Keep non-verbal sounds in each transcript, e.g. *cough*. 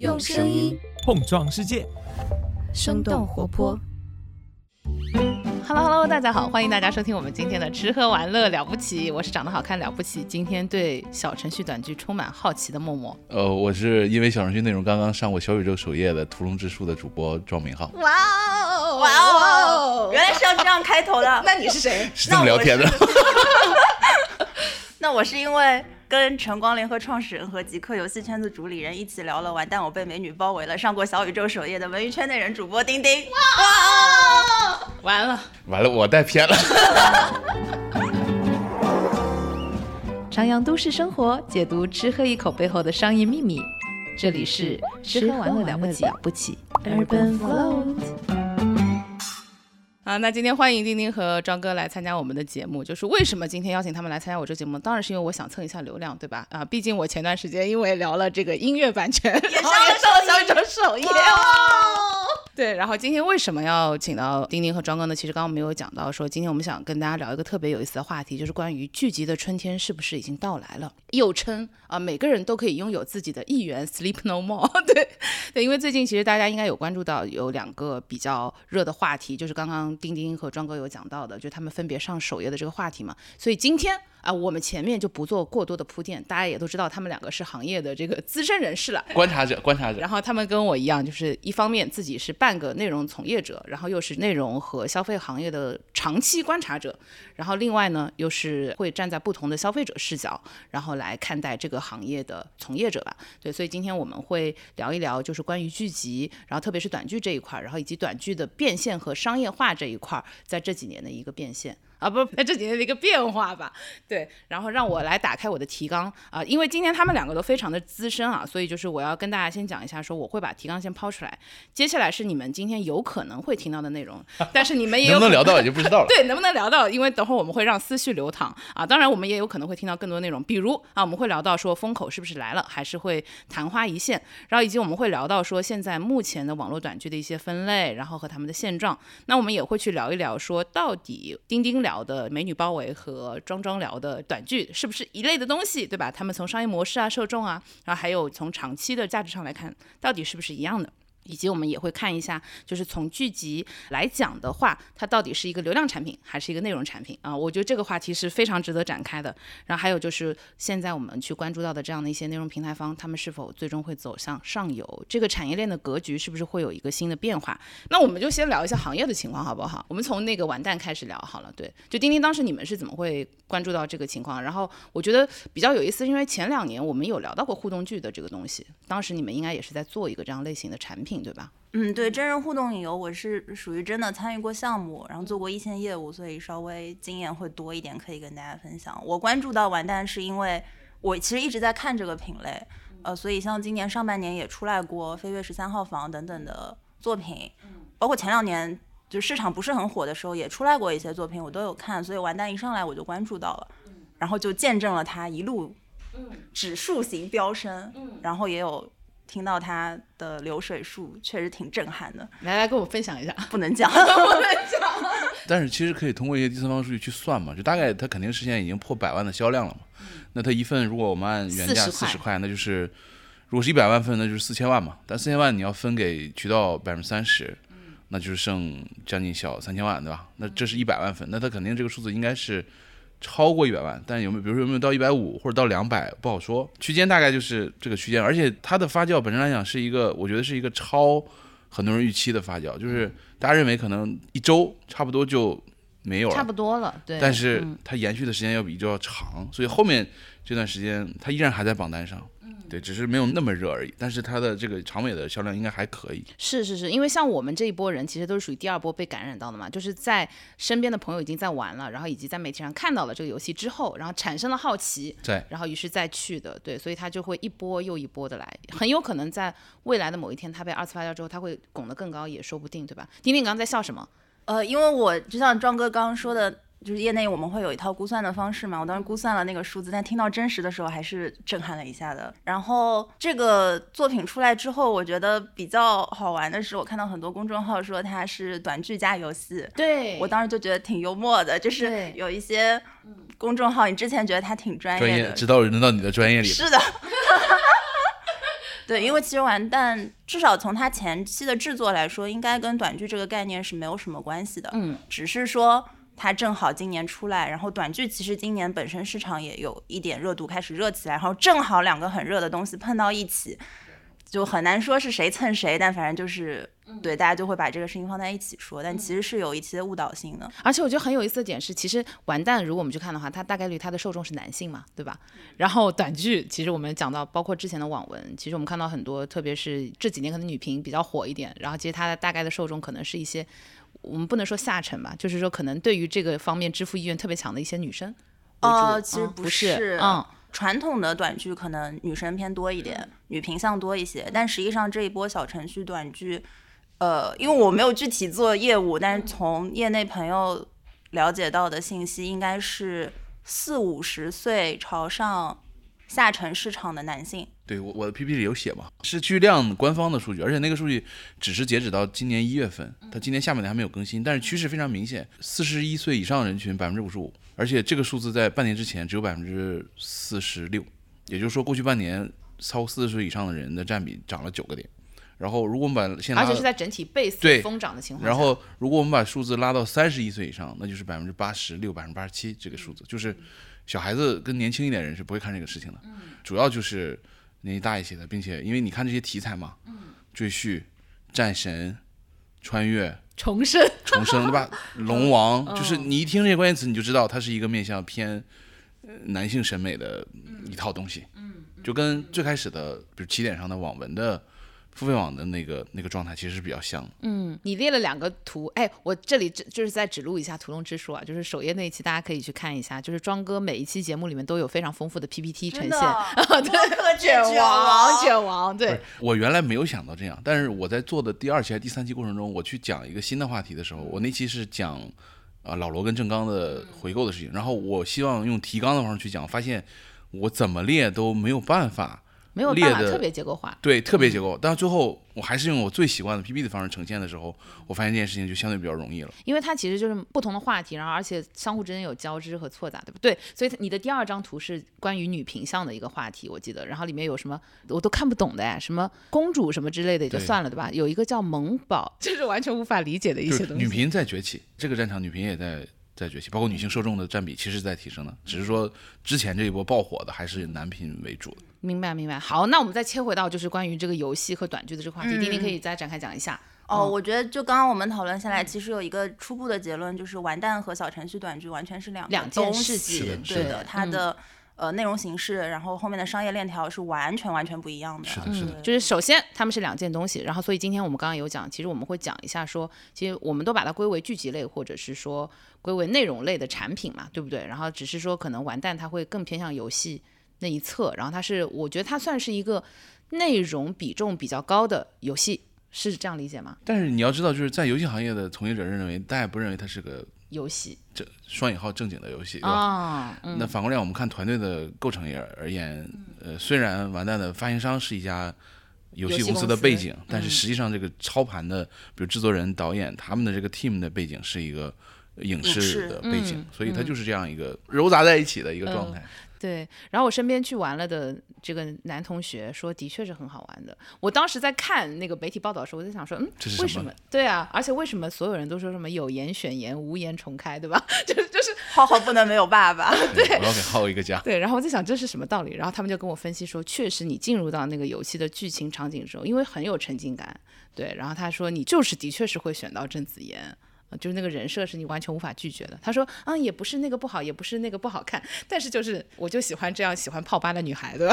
用声音碰撞世界，生动活泼。Hello Hello，大家好，欢迎大家收听我们今天的吃喝玩乐了不起，我是长得好看了不起，今天对小程序短剧充满好奇的默默。呃，我是因为小程序内容刚刚上过小宇宙首页的屠龙之术的主播庄明浩，哇哦哇哦，原来是要这样开头的。*laughs* 那你是谁？是这么聊天的。*laughs* 那我是因为跟晨光联合创始人和极客游戏圈子主理人一起聊了《完蛋，我被美女包围了》上过小宇宙首页的文娱圈内人主播丁丁。完了，完了，我带偏了。*laughs* 徜徉都市生活，解读吃喝一口背后的商业秘密。这里是吃喝玩乐了不起，不起。Urban Float。啊，那今天欢迎丁丁和庄哥来参加我们的节目。就是为什么今天邀请他们来参加我这节目？当然是因为我想蹭一下流量，对吧？啊，毕竟我前段时间因为聊了这个音乐版权，也 *laughs* 上了上了小宇宙首页。对，然后今天为什么要请到丁丁和庄哥呢？其实刚刚没有讲到，说今天我们想跟大家聊一个特别有意思的话题，就是关于剧集的春天是不是已经到来了？又称啊，每个人都可以拥有自己的一员，Sleep No More *laughs* 对。对，因为最近其实大家应该有关注到有两个比较热的话题，就是刚刚丁丁和庄哥有讲到的，就他们分别上首页的这个话题嘛。所以今天啊，我们前面就不做过多的铺垫，大家也都知道他们两个是行业的这个资深人士了。观察者，观察者。然后他们跟我一样，就是一方面自己是半个内容从业者，然后又是内容和消费行业的长期观察者，然后另外呢又是会站在不同的消费者视角，然后来看待这个行业的从业者吧。对，所以今天我们会聊一聊，就是关于剧集，然后特别是短剧这一块儿，然后以及短剧的变现和商业化这一块儿，在这几年的一个变现。啊，不，在这几年的一个变化吧，对，然后让我来打开我的提纲啊，因为今天他们两个都非常的资深啊，所以就是我要跟大家先讲一下，说我会把提纲先抛出来，接下来是你们今天有可能会听到的内容，*laughs* 但是你们也有能不能聊到可也就不知道了。*laughs* 对，能不能聊到？因为等会儿我们会让思绪流淌啊。当然，我们也有可能会听到更多内容，比如啊，我们会聊到说风口是不是来了，还是会昙花一现，然后以及我们会聊到说现在目前的网络短剧的一些分类，然后和他们的现状。那我们也会去聊一聊说，到底钉钉聊聊的美女包围和装装聊的短剧是不是一类的东西，对吧？他们从商业模式啊、受众啊，然后还有从长期的价值上来看，到底是不是一样的？以及我们也会看一下，就是从剧集来讲的话，它到底是一个流量产品还是一个内容产品啊？我觉得这个话题是非常值得展开的。然后还有就是现在我们去关注到的这样的一些内容平台方，他们是否最终会走向上游？这个产业链的格局是不是会有一个新的变化？那我们就先聊一下行业的情况好不好？我们从那个完蛋开始聊好了。对，就钉钉当时你们是怎么会关注到这个情况？然后我觉得比较有意思，因为前两年我们有聊到过互动剧的这个东西，当时你们应该也是在做一个这样类型的产品，对吧？嗯，对，真人互动影游我是属于真的参与过项目，然后做过一线业务，所以稍微经验会多一点，可以跟大家分享。我关注到完蛋是因为我其实一直在看这个品类，呃，所以像今年上半年也出来过《飞跃十三号房》等等的作品，包括前两年就市场不是很火的时候也出来过一些作品，我都有看，所以完蛋一上来我就关注到了，然后就见证了它一路指数型飙升，然后也有。听到他的流水数确实挺震撼的，来来跟我分享一下。不能讲，*laughs* 不能讲。*laughs* 但是其实可以通过一些第三方数据去算嘛，就大概它肯定是现在已经破百万的销量了嘛。那它一份如果我们按原价四十块，那就是如果是一百万份，那就是四千万嘛。但四千万你要分给渠道百分之三十，那就是剩将近小三千万，对吧？那这是一百万份，那它肯定这个数字应该是。超过一百万，但有没有，比如说有没有到一百五或者到两百，不好说。区间大概就是这个区间，而且它的发酵本身来讲是一个，我觉得是一个超很多人预期的发酵，就是大家认为可能一周差不多就没有了，差不多了，对。但是它延续的时间要比一周要长，所以后面这段时间它依然还在榜单上。对，只是没有那么热而已，但是它的这个长尾的销量应该还可以。是是是，因为像我们这一波人，其实都是属于第二波被感染到的嘛，就是在身边的朋友已经在玩了，然后以及在媒体上看到了这个游戏之后，然后产生了好奇，对，然后于是再去的，对，所以它就会一波又一波的来，很有可能在未来的某一天，它被二次发酵之后，它会拱得更高也说不定，对吧？丁丁刚刚在笑什么？呃，因为我就像庄哥刚刚说的。就是业内我们会有一套估算的方式嘛，我当时估算了那个数字，但听到真实的时候还是震撼了一下的。然后这个作品出来之后，我觉得比较好玩的是，我看到很多公众号说它是短剧加游戏，对我当时就觉得挺幽默的，就是有一些公众号，你之前觉得它挺专专业的，直到轮到你的专业里，是的。*laughs* 对，因为其实完蛋，至少从它前期的制作来说，应该跟短剧这个概念是没有什么关系的。嗯，只是说它正好今年出来，然后短剧其实今年本身市场也有一点热度开始热起来，然后正好两个很热的东西碰到一起。就很难说是谁蹭谁，但反正就是对大家就会把这个事情放在一起说，但其实是有一些误导性的。而且我觉得很有意思的点是，其实完蛋，如果我们去看的话，它大概率它的受众是男性嘛，对吧？然后短剧，其实我们讲到，包括之前的网文，其实我们看到很多，特别是这几年可能女频比较火一点，然后其实它的大概的受众可能是一些，我们不能说下沉吧，就是说可能对于这个方面支付意愿特别强的一些女生。哦，其实不是，嗯。传统的短剧可能女生偏多一点，女频向多一些，但实际上这一波小程序短剧，呃，因为我没有具体做业务，但是从业内朋友了解到的信息，应该是四五十岁朝上下沉市场的男性。对我我的 PPT 里有写嘛，是巨量官方的数据，而且那个数据只是截止到今年一月份，它今年下半年还没有更新，但是趋势非常明显，四十一岁以上人群百分之五十五。而且这个数字在半年之前只有百分之四十六，也就是说过去半年超过四十岁以上的人的占比涨了九个点。然后如果我们把现在而且是在整体倍数疯涨的情况下，然后如果我们把数字拉到三十一岁以上，那就是百分之八十六、百分之八十七这个数字，就是小孩子跟年轻一点人是不会看这个事情的。主要就是年纪大一些的，并且因为你看这些题材嘛，赘婿、战神、穿越。重生，重生，对吧？*laughs* 龙王，就是你一听这些关键词，你就知道它是一个面向偏男性审美的一套东西，就跟最开始的，比如起点上的网文的。付费网的那个那个状态其实是比较像的。嗯，你列了两个图，哎，我这里就是在指路一下图中之术啊，就是首页那一期大家可以去看一下，就是庄哥每一期节目里面都有非常丰富的 PPT 呈现，*laughs* 对，卷王卷王，对。我原来没有想到这样，但是我在做的第二期还是第三期过程中，我去讲一个新的话题的时候，我那期是讲啊老罗跟郑刚的回购的事情，然后我希望用提纲的方式去讲，发现我怎么列都没有办法。没有办法特别结构化，对，特别结构。但最后我还是用我最习惯的 PPT 的方式呈现的时候，我发现这件事情就相对比较容易了。因为它其实就是不同的话题，然后而且相互之间有交织和错杂，对不对？所以你的第二张图是关于女频向的一个话题，我记得。然后里面有什么我都看不懂的哎，什么公主什么之类的也就算了，对吧？有一个叫萌宝，就是完全无法理解的一些东西。女频在崛起，这个战场女频也在。在崛起，包括女性受众的占比其实在提升的，只是说之前这一波爆火的还是男频为主的。明白，明白。好，那我们再切回到就是关于这个游戏和短剧的这个话题，丁丁可以再展开讲一下。哦，我觉得就刚刚我们讨论下来，其实有一个初步的结论，就是完蛋和小程序短剧完全是两两件事情，对的，它的。呃，内容形式，然后后面的商业链条是完全完全不一样的。是的，是的。就是首先他们是两件东西，然后所以今天我们刚刚有讲，其实我们会讲一下说，其实我们都把它归为剧集类或者是说归为内容类的产品嘛，对不对？然后只是说可能完蛋，它会更偏向游戏那一侧，然后它是我觉得它算是一个内容比重比较高的游戏，是这样理解吗？但是你要知道，就是在游戏行业的从业者认为，大家不认为它是个。游戏，这双引号正经的游戏，对吧？那反过来，我们看团队的构成也而言，呃，虽然完蛋的发行商是一家游戏公司的背景，但是实际上这个操盘的，比如制作人、导演，他们的这个 team 的背景是一个影视的背景，所以它就是这样一个糅杂在一起的一个状态。对，然后我身边去玩了的这个男同学说，的确是很好玩的。我当时在看那个媒体报道的时候，我在想说，嗯，为什么？对啊，而且为什么所有人都说什么有颜选颜，无颜重开，对吧？*laughs* 就是就是浩浩不能没有爸爸。*laughs* 对，我要给浩一个家。对，然后我在想这是什么道理？然后他们就跟我分析说，确实你进入到那个游戏的剧情场景之后，因为很有沉浸感。对，然后他说你就是的确是会选到郑子妍。就是那个人设是你完全无法拒绝的。他说，啊，也不是那个不好，也不是那个不好看，但是就是我就喜欢这样喜欢泡吧的女孩子。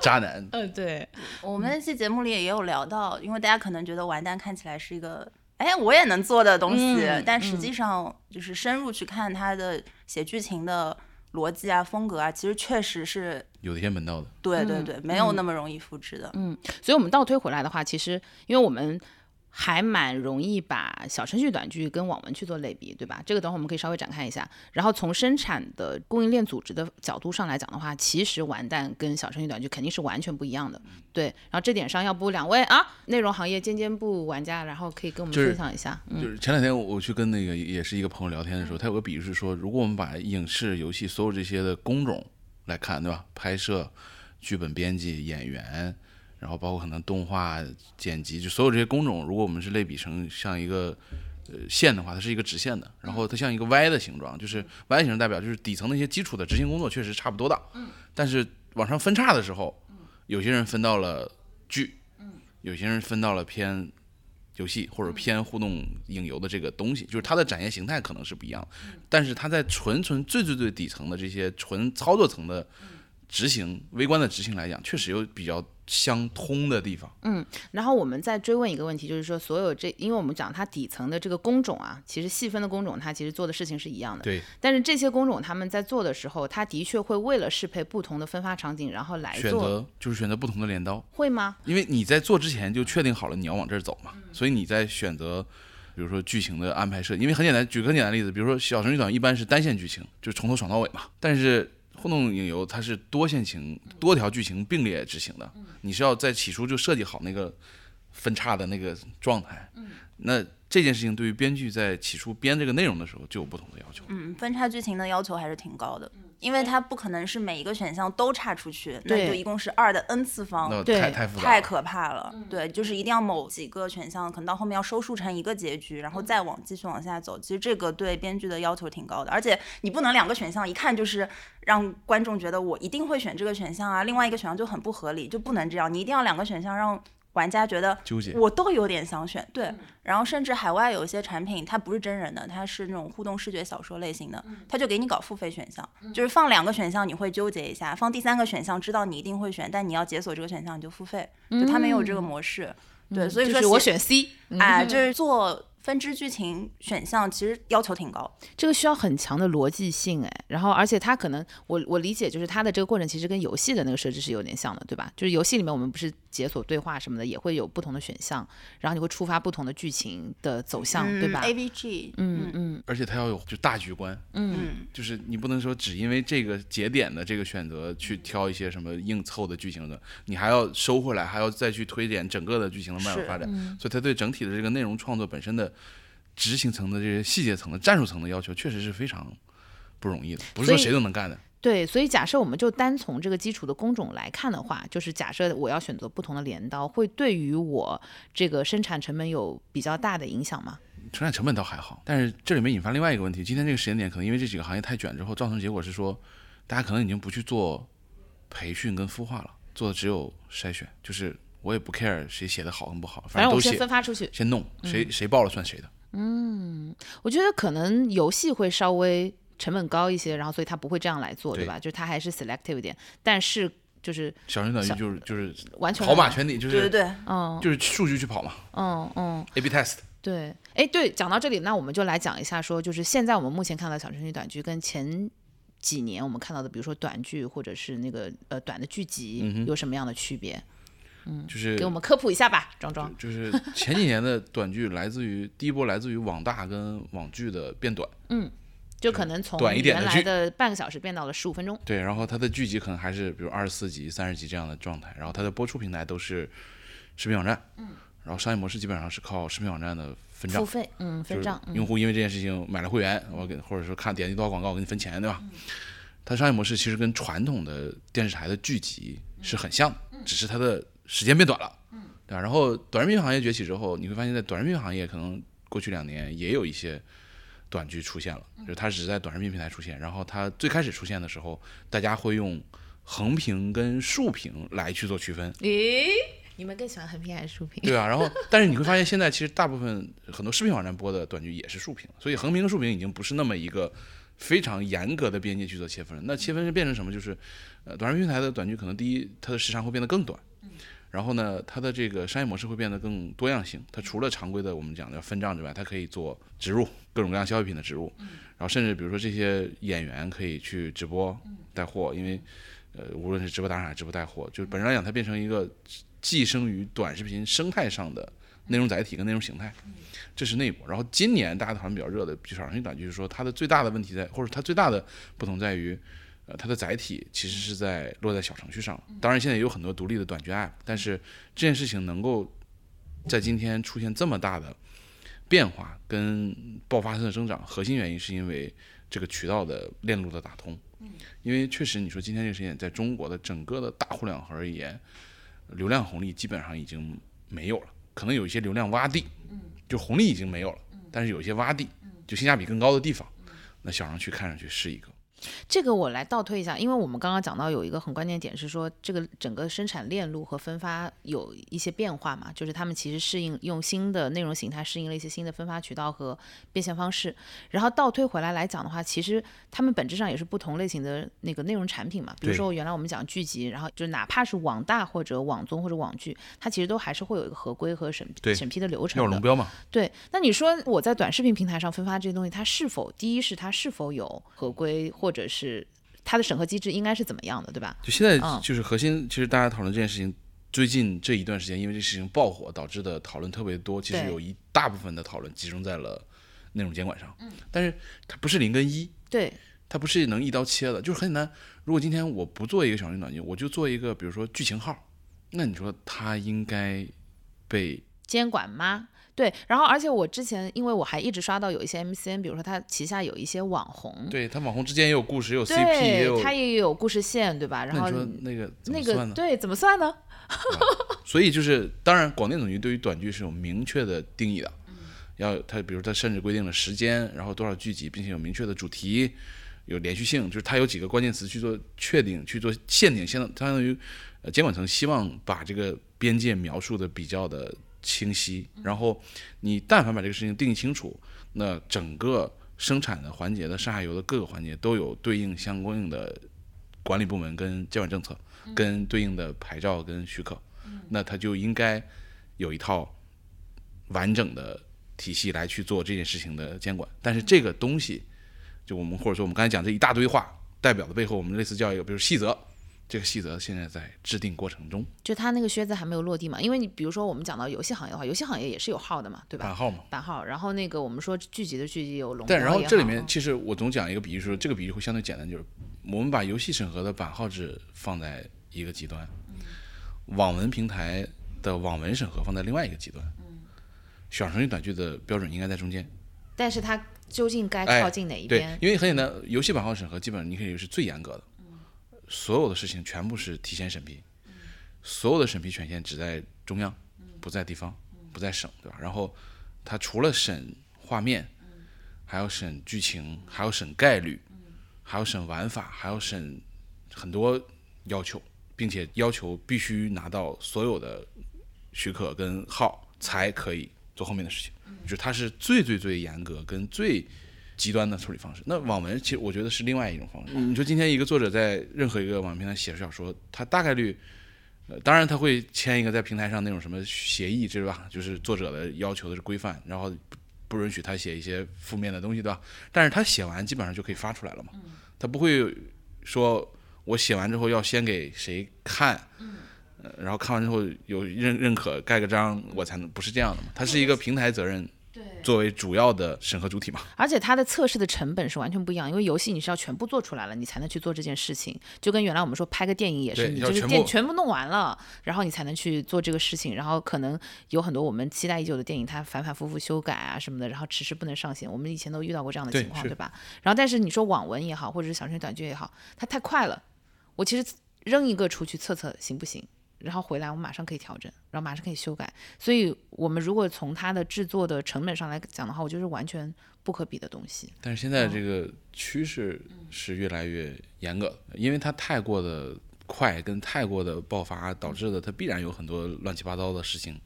渣男。*laughs* 嗯，对。我们那期节目里也有聊到，因为大家可能觉得完蛋看起来是一个，哎，我也能做的东西，但实际上就是深入去看他的写剧情的逻辑啊、风格啊，其实确实是有一些门道的。对对对，没有那么容易复制的。嗯，所以我们倒推回来的话，其实因为我们。还蛮容易把小程序短剧跟网文去做类比，对吧？这个等会我们可以稍微展开一下。然后从生产的供应链组织的角度上来讲的话，其实完蛋跟小程序短剧肯定是完全不一样的。对，然后这点上，要不两位啊，内容行业尖尖部玩家，然后可以跟我们分享一下。就是前两天我去跟那个也是一个朋友聊天的时候，他有个比喻是说，如果我们把影视、游戏所有这些的工种来看，对吧？拍摄、剧本编辑、演员。然后包括可能动画剪辑，就所有这些工种，如果我们是类比成像一个呃线的话，它是一个直线的，然后它像一个 Y 的形状，就是 Y 形代表就是底层那些基础的执行工作确实差不多大，但是往上分叉的时候，有些人分到了剧，有些人分到了偏游戏或者偏互动影游的这个东西，就是它的展现形态可能是不一样，但是它在纯纯最最最底层的这些纯操作层的执行、微观的执行来讲，确实有比较相通的地方。嗯，然后我们再追问一个问题，就是说所有这，因为我们讲它底层的这个工种啊，其实细分的工种，它其实做的事情是一样的。对，但是这些工种他们在做的时候，他的确会为了适配不同的分发场景，然后来做，选择就是选择不同的镰刀。会吗？因为你在做之前就确定好了你要往这儿走嘛，所以你在选择，比如说剧情的安排设计，因为很简单，举个很简单的例子，比如说小程序短一般是单线剧情，就是从头爽到尾嘛，但是互动影游它是多线情、多条剧情并列执行的，你是要在起初就设计好那个分叉的那个状态，那这件事情对于编剧在起初编这个内容的时候就有不同的要求。嗯，分叉剧情的要求还是挺高的，因为它不可能是每一个选项都岔出去，那对就一共是二的 n 次方，对太太太可怕了。对，就是一定要某几个选项可能到后面要收束成一个结局，然后再往继续往下走。其实这个对编剧的要求挺高的，而且你不能两个选项一看就是让观众觉得我一定会选这个选项啊，另外一个选项就很不合理，就不能这样。你一定要两个选项让玩家觉得纠结我都有点想选，对。然后甚至海外有一些产品，它不是真人的，它是那种互动视觉小说类型的，它就给你搞付费选项，就是放两个选项你会纠结一下，放第三个选项知道你一定会选，但你要解锁这个选项你就付费，就它没有这个模式。对，所以说就是我选 C，哎，就是做分支剧情选项，其实要求挺高。这个需要很强的逻辑性哎，然后而且它可能我我理解就是它的这个过程其实跟游戏的那个设置是有点像的，对吧？就是游戏里面我们不是解锁对话什么的，也会有不同的选项，然后你会触发不同的剧情的走向，对吧？？AVG，嗯嗯而且它要有就大局观，嗯，就是你不能说只因为这个节点的这个选择去挑一些什么硬凑的剧情的，你还要收回来，还要再去推演整个的剧情的脉络发展，所以它对整体的这个内容创作本身的执行层的这些细节层的战术层的要求，确实是非常不容易的，不是说谁都能干的。对，所以假设我们就单从这个基础的工种来看的话，就是假设我要选择不同的镰刀，会对于我这个生产成本有比较大的影响吗？生产成本倒还好，但是这里面引发另外一个问题，今天这个时间点，可能因为这几个行业太卷之后，造成结果是说，大家可能已经不去做培训跟孵化了，做的只有筛选，就是我也不 care 谁写的好跟不好，反正我先分发出去。先弄，谁谁报了算谁的。嗯我觉得可能游戏会稍微成本高一些，然后所以他不会这样来做，对。对吧？就是他还是 selective 一点，但是就是小型短小剧就是就是完全跑马让圈地，就是对对对，嗯。就是数据去跑嘛。嗯嗯，，A/B test。对，哎对，讲到这里，那我们就来讲一下说，就是现在我们目前看到小程序短剧跟前几年我们看到的，比如说短剧或者是那个呃短的剧集，嗯有什么样的区别？嗯就是给我们科普一下吧，庄庄。就是前几年的短剧来自于第一波来自于网大跟网剧的变短，就可能从短一点的原来的半个小时变到了十五分钟。对，然后它的剧集可能还是比如二十四集、三十集这样的状态，然后它的播出平台都是视频网站，嗯，然后商业模式基本上是靠视频网站的分账付，费，嗯，分账，嗯用户因为这件事情买了会员，我给或者说看点击多少广告，我给你分钱，对吧？它商业模式其实跟传统的电视台的剧集是很像的，只是它的时间变短了，嗯对吧？然后短视频行业崛起之后，你会发现在短视频行业可能过去两年也有一些短剧出现了，就是它只是在短视频平台出现，然后它最开始出现的时候，大家会用横屏跟竖屏来去做区分，诶，你们更喜欢横屏还是竖屏？对啊，然后但是你会发现，现在其实大部分很多视频网站播的短剧也是竖屏，所以横屏跟竖屏已经不是那么一个非常严格的边界去做切分了。那切分是变成什么？就是呃，短视频平台的短剧可能第一，它的时长会变得更短，然后呢，它的这个商业模式会变得更多样性。它除了常规的我们讲的分账之外，它可以做植入各种各样消费品的植入，然后甚至比如说这些演员可以去直播带货，因为呃，无论是直播打赏还是、直播带货，就是本身来讲，它变成一个寄生于短视频生态上的内容载体跟内容形态，这是内部。然后今年大家讨论比较热的小程序短剧，就是说它的最大的问题在，或者它最大的不同在于，呃，它的载体其实是在落在小程序上了。当然，现在也有很多独立的短剧 App，但是这件事情能够在今天出现这么大的变化跟爆发性的增长，核心原因是因为这个渠道的链路的打通。因为确实，你说今天这个时间，在中国的整个的大互联网而言，流量红利基本上已经没有了，可能有一些流量洼地，就红利已经没有了，但是有一些洼地，就性价比更高的地方，那小程序看上去是一个。这个我来倒推一下，因为我们刚刚讲到有一个很关键点是说，这个整个生产链路和分发有一些变化嘛，就是他们其实适应用新的内容形态适应了一些新的分发渠道和变现方式。然后倒推回来来讲的话，其实他们本质上也是不同类型的那个内容产品嘛。比如说原来我们讲剧集，然后就哪怕是网大或者网综或者网剧，它其实都还是会有一个合规和审审批的流程。要龙标嘛？对。那你说我在短视频平台上分发这些东西，它是否第一是它是否有合规或或者是它的审核机制应该是怎么样的，对吧？就现在就是核心，其实大家讨论这件事情，最近这一段时间，因为这事情爆火导致的讨论特别多，其实有一大部分的讨论集中在了内容监管上。嗯，但是它不是零跟一，对，它不是能一刀切的，就是很简单。如果今天我不做一个小型短剧，我就做一个，比如说剧情号，那你说它应该被监管吗？对，然后而且我之前，因为我还一直刷到有一些 MCN，比如说他旗下有一些网红，对他网红之间也有故事，也有 CP，也有他也有故事线，对吧？然后那个那个对怎么算呢？*laughs* 所以就是，当然广电总局对于短剧是有明确的定义的，要他比如他甚至规定了时间，然后多少剧集，并且有明确的主题，有连续性，就是它有几个关键词去做确定，去做限定，相当相当于呃监管层希望把这个边界描述的比较的。清晰，然后你但凡把这个事情定义清楚，那整个生产的环节的上下游的各个环节都有对应相应的管理部门跟监管政策，跟对应的牌照跟许可，那它就应该有一套完整的体系来去做这件事情的监管。但是这个东西，就我们或者说我们刚才讲这一大堆话代表的背后，我们类似叫一个，比如细则。这个细则现在在制定过程中，就他那个靴子还没有落地嘛？因为你比如说我们讲到游戏行业的话，游戏行业也是有号的嘛，对吧？版号嘛，版号。然后那个我们说剧集的剧集有龙，但然后这里面其实我总讲一个比喻，说这个比喻会相对简单，就是我们把游戏审核的版号制放在一个极端，网文平台的网文审核放在另外一个极端，小程序短剧的标准应该在中间。但是它究竟该靠近哪一边？因为很简单，游戏版号审核基本上你可以是最严格的。所有的事情全部是提前审批，所有的审批权限只在中央，不在地方，不在省，对吧？然后他除了审画面，还要审剧情，还要审概率，还要审玩法，还要审很多要求，并且要求必须拿到所有的许可跟号才可以做后面的事情，就它是最最最严格跟最。极端的处理方式，那网文其实我觉得是另外一种方式。你说今天一个作者在任何一个网平台写小说，他大概率，呃，当然他会签一个在平台上那种什么协议，对吧？就是作者的要求的是规范，然后不不允许他写一些负面的东西，对吧？但是他写完基本上就可以发出来了嘛，他不会说我写完之后要先给谁看，然后看完之后有认认可盖个章我才能，不是这样的嘛？它是一个平台责任。作为主要的审核主体嘛，而且它的测试的成本是完全不一样，因为游戏你是要全部做出来了，你才能去做这件事情，就跟原来我们说拍个电影也是，你就是电全部弄完了，然后你才能去做这个事情，然后可能有很多我们期待已久的电影，它反反复复修改啊什么的，然后迟迟不能上线，我们以前都遇到过这样的情况，对吧？然后但是你说网文也好，或者是小程序短剧也好，它太快了，我其实扔一个出去测测行不行？然后回来，我们马上可以调整，然后马上可以修改。所以，我们如果从它的制作的成本上来讲的话，我觉得是完全不可比的东西。但是现在这个趋势是越来越严格，因为它太过的快跟太过的爆发导致的，它必然有很多乱七八糟的事情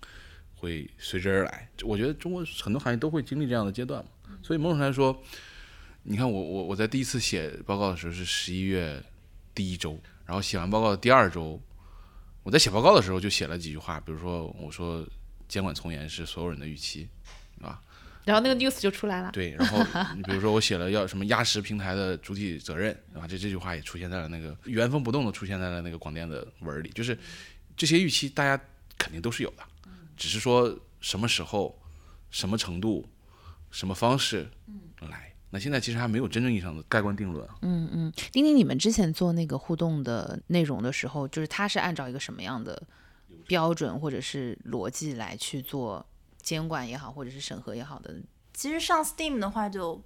会随之而来。我觉得中国很多行业都会经历这样的阶段嘛。所以某种上来说，你看我我我在第一次写报告的时候是十一月第一周，然后写完报告的第二周。我在写报告的时候就写了几句话，比如说我说监管从严是所有人的预期，啊？然后那个 news 就出来了。对，然后你比如说我写了要什么压实平台的主体责任，对吧？这这句话也出现在了那个原封不动的出现在了那个广电的文里，就是这些预期大家肯定都是有的，只是说什么时候、什么程度、什么方式来。那现在其实还没有真正意义上的盖棺定论。嗯嗯，丁丁，你们之前做那个互动的内容的时候，就是它是按照一个什么样的标准或者是逻辑来去做监管也好，或者是审核也好的？其实上 Steam 的话就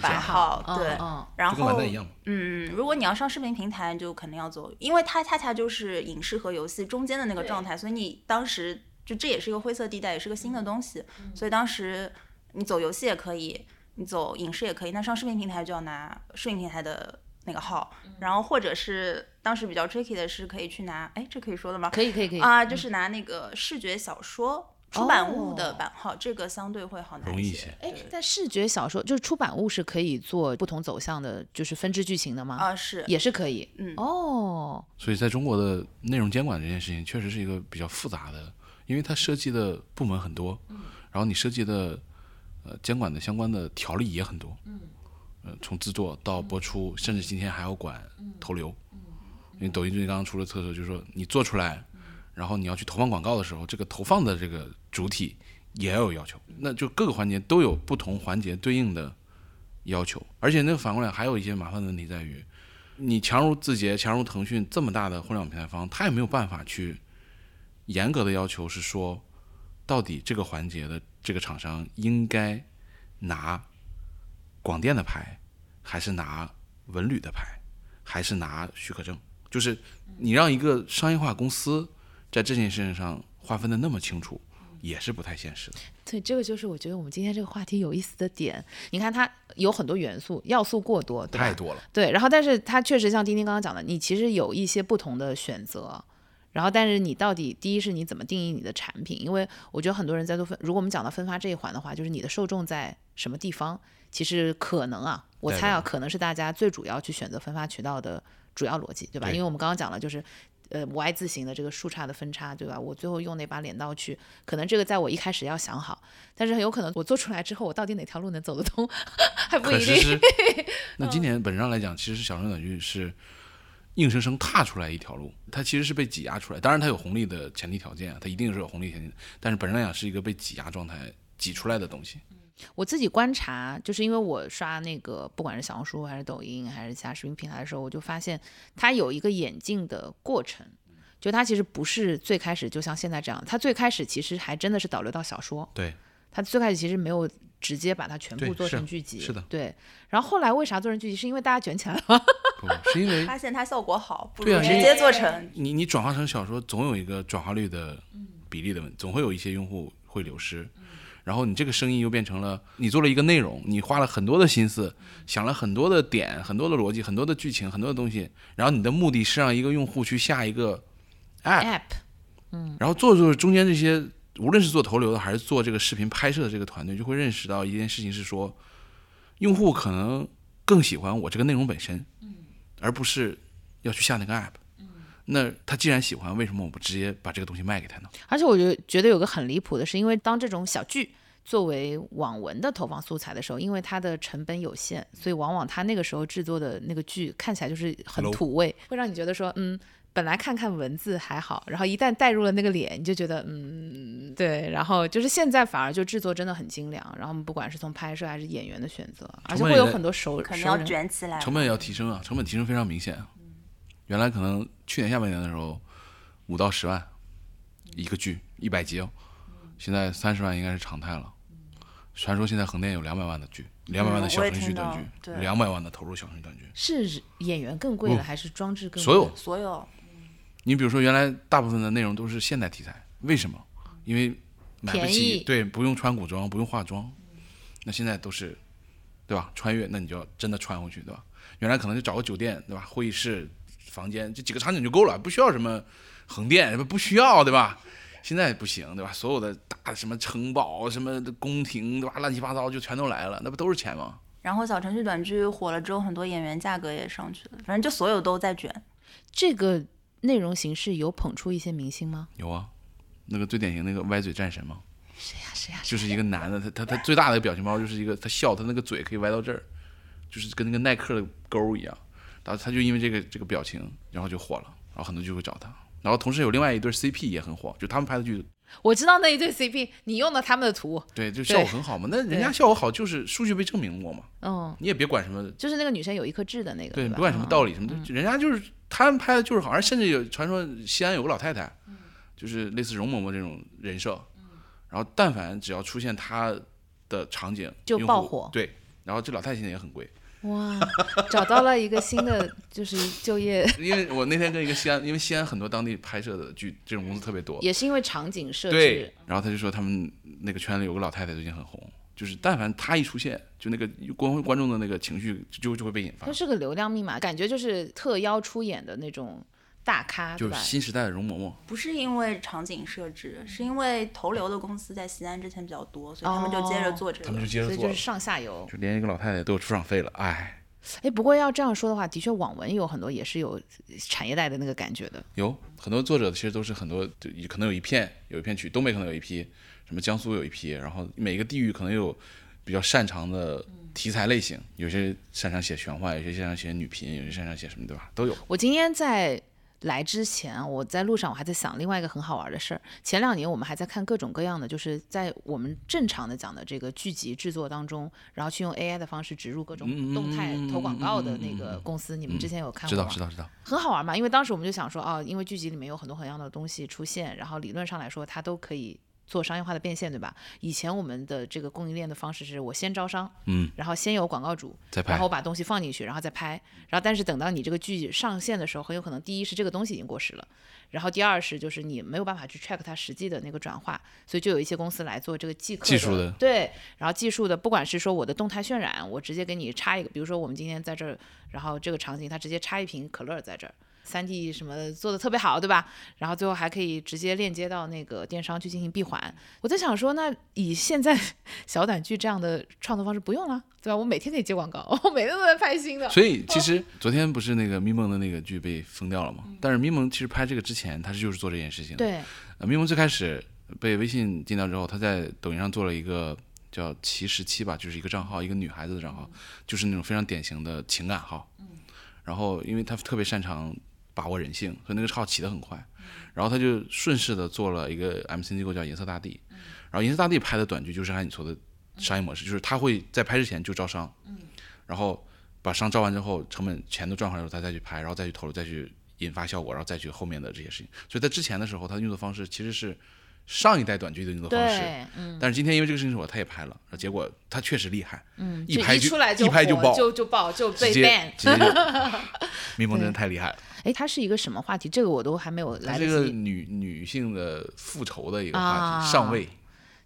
版号，对，然后跟完蛋一样嗯，如果你要上视频平台，就肯定要走，因为它恰恰就是影视和游戏中间的那个状态，所以你当时就这也是一个灰色地带，也是个新的东西，所以当时你走游戏也可以，你走影视也可以，那上视频平台就要拿视频平台的那个号，然后或者是当时比较 tricky 的是可以去拿，哎，这可以说的吗？可以可以可以啊，就是拿那个视觉小说。出版物的版号，这个相对会好拿一些。哎，在视觉小说，就是出版物是可以做不同走向的，就是分支剧情的吗？啊，是，也是可以。嗯，哦。所以在中国的内容监管这件事情，确实是一个比较复杂的，因为它涉及的部门很多，然后你涉及的呃监管的相关的条例也很多。嗯。呃，从制作到播出，甚至今天还要管投流。嗯。因为抖音最近刚刚出了特色，就是说你做出来。然后你要去投放广告的时候，这个投放的这个主体也要有要求，那就各个环节都有不同环节对应的要求，而且那个反过来还有一些麻烦的问题在于，你强如字节、强如腾讯这么大的互联网平台方，他也没有办法去严格的要求是说，到底这个环节的这个厂商应该拿广电的牌，还是拿文旅的牌，还是拿许可证，就是你让一个商业化公司。在这件事情上划分的那么清楚，也是不太现实的。对，这个就是我觉得我们今天这个话题有意思的点。你看，它有很多元素，要素过多，太多了。对，然后但是它确实像丁丁刚刚讲的，你其实有一些不同的选择。然后，但是你到底第一是你怎么定义你的产品？因为我觉得很多人在做分，如果我们讲到分发这一环的话，就是你的受众在什么地方，其实可能啊，我猜啊，可能是大家最主要去选择分发渠道的主要逻辑，对吧？因为我们刚刚讲了，就是。呃，Y 字形的这个树杈的分叉，对吧？我最后用那把镰刀去，可能这个在我一开始要想好，但是很有可能我做出来之后，我到底哪条路能走得通，还不一定。*laughs* 那今年本质上来讲，其实是小众短剧是硬生生踏出来一条路，它其实是被挤压出来。当然，它有红利的前提条件，它一定是有红利前提，但是本身来讲是一个被挤压状态挤出来的东西。我自己观察，就是因为我刷那个，不管是小红书还是抖音还是其他视频平台的时候，我就发现它有一个演进的过程。就它其实不是最开始就像现在这样，它最开始其实还真的是导流到小说。对，它最开始其实没有直接把它全部做成剧集。是的。对，然后后来为啥做成剧集？是因为大家卷起来了。*laughs* 不是因为发现它效果好，不如直接做成。你你转化成小说，总有一个转化率的比例的问题，总会有一些用户会流失。然后你这个生意又变成了，你做了一个内容，你花了很多的心思，想了很多的点、很多的逻辑、很多的剧情、很多的东西，然后你的目的是让一个用户去下一个 app，嗯，然后做着做着，中间这些无论是做投流的还是做这个视频拍摄的这个团队，就会认识到一件事情是说，用户可能更喜欢我这个内容本身，嗯，而不是要去下那个 app。那他既然喜欢，为什么我不直接把这个东西卖给他呢？而且我觉得觉得有个很离谱的是，因为当这种小剧作为网文的投放素材的时候，因为它的成本有限，所以往往他那个时候制作的那个剧看起来就是很土味，会让你觉得说，嗯，本来看看文字还好，然后一旦带入了那个脸，你就觉得，嗯，对，然后就是现在反而就制作真的很精良，然后不管是从拍摄还是演员的选择，而且会有很多熟可能要卷起来，成本也要提升啊，成本提升非常明显。原来可能去年下半年的时候，五到十万一个剧，一百集哦。现在三十万应该是常态了。传说现在横店有两百万的剧，两百万的小程序短剧，两百万的投入小程序短剧。是演员更贵了，还是装置更？所有所有。你比如说，原来大部分的内容都是现代题材，为什么？因为买不起，对，不用穿古装，不用化妆。那现在都是，对吧？穿越，那你就要真的穿回去，对吧？原来可能就找个酒店，对吧？会议室。房间这几个场景就够了，不需要什么横店，不不需要，对吧？现在不行，对吧？所有的大的什么城堡、什么宫廷，对吧？乱七八糟就全都来了，那不都是钱吗？然后小程序短剧火了之后，很多演员价格也上去了，反正就所有都在卷。这个内容形式有捧出一些明星吗？有啊，那个最典型那个歪嘴战神吗？谁呀谁呀？就是一个男的，他他他最大的表情包就是一个他笑，他那个嘴可以歪到这儿，就是跟那个耐克的钩一样。然后他就因为这个这个表情，然后就火了，然后很多剧会找他。然后同时有另外一对 CP 也很火，就他们拍的剧。我知道那一对 CP，你用的他们的图，对，就效果很好嘛。那人家效果好，就是数据被证明过嘛。嗯。你也别管什么。就是那个女生有一颗痣的那个。对，不管什么道理什么的，人家就是他们拍的就是好，而甚至有传说西安有个老太太，就是类似容嬷嬷这种人设，然后但凡只要出现她的场景，就爆火。对。然后这老太太现在也很贵。哇，找到了一个新的就是就业。*laughs* 因为我那天跟一个西安，因为西安很多当地拍摄的剧这种公司特别多，也是因为场景设置。对，然后他就说他们那个圈里有个老太太最近很红，就是但凡她一出现，就那个观观众的那个情绪就就会被引发。它是个流量密码，感觉就是特邀出演的那种。大咖就是新时代的容嬷嬷，不是因为场景设置，是因为投流的公司在西安之前比较多，所以他们就接着做这个，他们就接着做，所以就是上下游，就连一个老太太都有出场费了，哎，哎，不过要这样说的话，的确网文有很多也是有产业带的那个感觉的，有很多作者其实都是很多，就可能有一片有一片区，东北可能有一批，什么江苏有一批，然后每个地域可能有比较擅长的题材类型，有些擅长写玄幻，有些擅长写女频，有些擅长写什么，对吧？都有。我今天在。来之前，我在路上我还在想另外一个很好玩的事儿。前两年我们还在看各种各样的，就是在我们正常的讲的这个剧集制作当中，然后去用 AI 的方式植入各种动态投广告的那个公司，你们之前有看过吗？知道知道知道。很好玩嘛，因为当时我们就想说，哦，因为剧集里面有很多很样的东西出现，然后理论上来说它都可以。做商业化的变现，对吧？以前我们的这个供应链的方式是我先招商，嗯，然后先有广告主，然后我把东西放进去，然后再拍，然后但是等到你这个剧上线的时候，很有可能第一是这个东西已经过时了，然后第二是就是你没有办法去 track 它实际的那个转化，所以就有一些公司来做这个技技术的，对，然后技术的，不管是说我的动态渲染，我直接给你插一个，比如说我们今天在这儿，然后这个场景它直接插一瓶可乐在这儿。三 D 什么做的特别好，对吧？然后最后还可以直接链接到那个电商去进行闭环。我在想说，那以现在 *laughs* 小短剧这样的创作方式不用了，对吧？我每天可以接广告，我每天都在拍新的。所以其实 *laughs* 昨天不是那个咪蒙的那个剧被封掉了嘛？但是咪蒙其实拍这个之前，他是就是做这件事情的。咪蒙最开始被微信禁掉之后，他在抖音上做了一个叫“齐十七”吧，就是一个账号，一个女孩子的账号，就是那种非常典型的情感号。嗯。然后，因为他特别擅长。把握人性，所以那个号起得很快，然后他就顺势的做了一个 M C 机构叫银色大地，然后银色大地拍的短剧就是按你说的商业模式，就是他会在拍之前就招商，然后把商招完之后，成本钱都赚回来之后，他再去拍，然后再去投入，再去引发效果，然后再去后面的这些事情。所以在之前的时候，他的运作方式其实是上一代短剧的运作方式，但是今天因为这个事情是我，他也拍了，结果他确实厉害，嗯，一拍就一拍就爆，就就爆就被 ban，蜜蜂真的太厉害了。哎，它是一个什么话题？这个我都还没有来得及。这个女女性的复仇的一个话题，上位。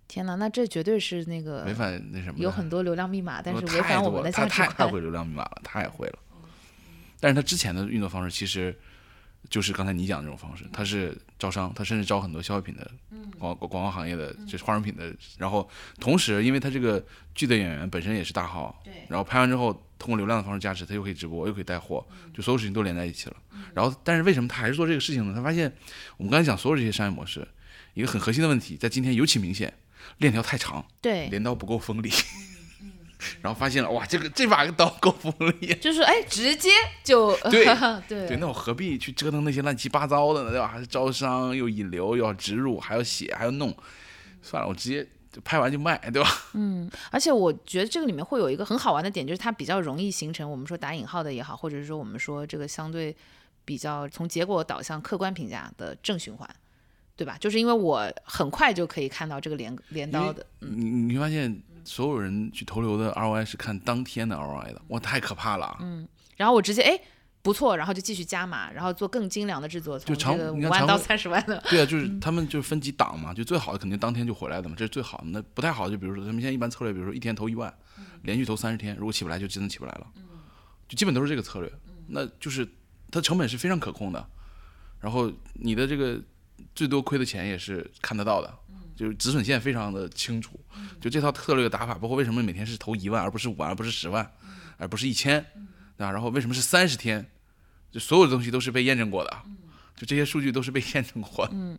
天哪，那这绝对是那个违反那什么？有很多流量密码，但是违反我们的价值观。他太会流量密码了，太会了。但是他之前的运作方式其实就是刚才你讲的这种方式，他是招商，他甚至招很多消费品的广广告行业的，就是化妆品的。然后同时，因为他这个剧的演员本身也是大号，然后拍完之后。通过流量的方式加持，他又可以直播，又可以带货，就所有事情都连在一起了。然后，但是为什么他还是做这个事情呢？他发现我们刚才讲所有这些商业模式，一个很核心的问题，在今天尤其明显，链条太长，对，镰刀不够锋利。*laughs* 然后发现了，哇，这个这把刀够锋利，*laughs* 就是哎，直接就对 *laughs* 对对，那我何必去折腾那些乱七八糟的呢？对吧？还是招商又引流，又要植入，还要写，还要弄，算了，我直接。拍完就卖，对吧？嗯，而且我觉得这个里面会有一个很好玩的点，就是它比较容易形成我们说打引号的也好，或者是说我们说这个相对比较从结果导向客观评价的正循环，对吧？就是因为我很快就可以看到这个镰镰刀的。你你会发现，所有人去投流的 ROI 是看当天的 ROI 的，哇，太可怕了。嗯，然后我直接哎。不错，然后就继续加码，然后做更精良的制作，从这个五万到三十万的。对啊，就是他们就是分几档嘛，就最好的肯定当天就回来的嘛，这是最好的。那不太好的，就比如说他们现在一般策略，比如说一天投一万，连续投三十天，如果起不来就真的起不来了，就基本都是这个策略。那就是它成本是非常可控的，然后你的这个最多亏的钱也是看得到的，就是止损线非常的清楚。就这套策略的打法，包括为什么每天是投一万而不是五万，而不是十万，而不是一千。啊，然后为什么是三十天？就所有的东西都是被验证过的，就这些数据都是被验证过的。嗯，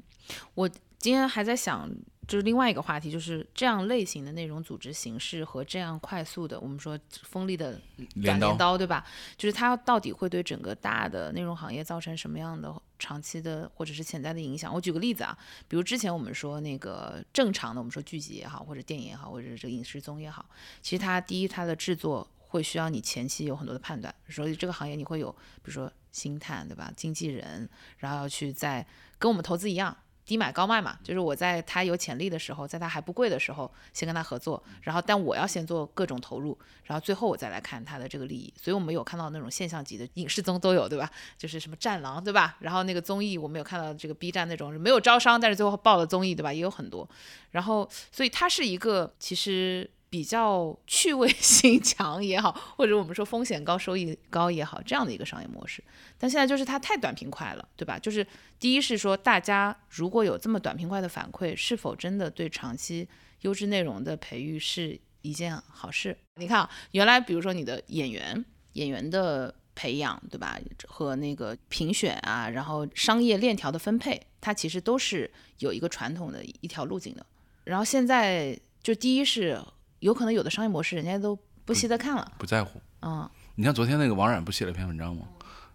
我今天还在想，就是另外一个话题，就是这样类型的内容组织形式和这样快速的，我们说锋利的短镰刀，对吧？就是它到底会对整个大的内容行业造成什么样的长期的或者是潜在的影响？我举个例子啊，比如之前我们说那个正常的，我们说剧集也好，或者电影也好，或者是这个影视综也好，其实它第一它的制作。会需要你前期有很多的判断，所以这个行业你会有，比如说星探，对吧？经纪人，然后要去在跟我们投资一样，低买高卖嘛，就是我在他有潜力的时候，在他还不贵的时候，先跟他合作，然后但我要先做各种投入，然后最后我再来看他的这个利益。所以我们有看到那种现象级的影视综都有，对吧？就是什么战狼，对吧？然后那个综艺我们有看到这个 B 站那种没有招商，但是最后爆了综艺，对吧？也有很多。然后所以它是一个其实。比较 *laughs* 趣味性强也好，或者我们说风险高、收益高也好，这样的一个商业模式。但现在就是它太短平快了，对吧？就是第一是说，大家如果有这么短平快的反馈，是否真的对长期优质内容的培育是一件好事？你看啊，原来比如说你的演员、演员的培养，对吧？和那个评选啊，然后商业链条的分配，它其实都是有一个传统的一条路径的。然后现在就第一是。有可能有的商业模式人家都不稀得看了，不在乎。嗯，你像昨天那个王冉不写了一篇文章吗？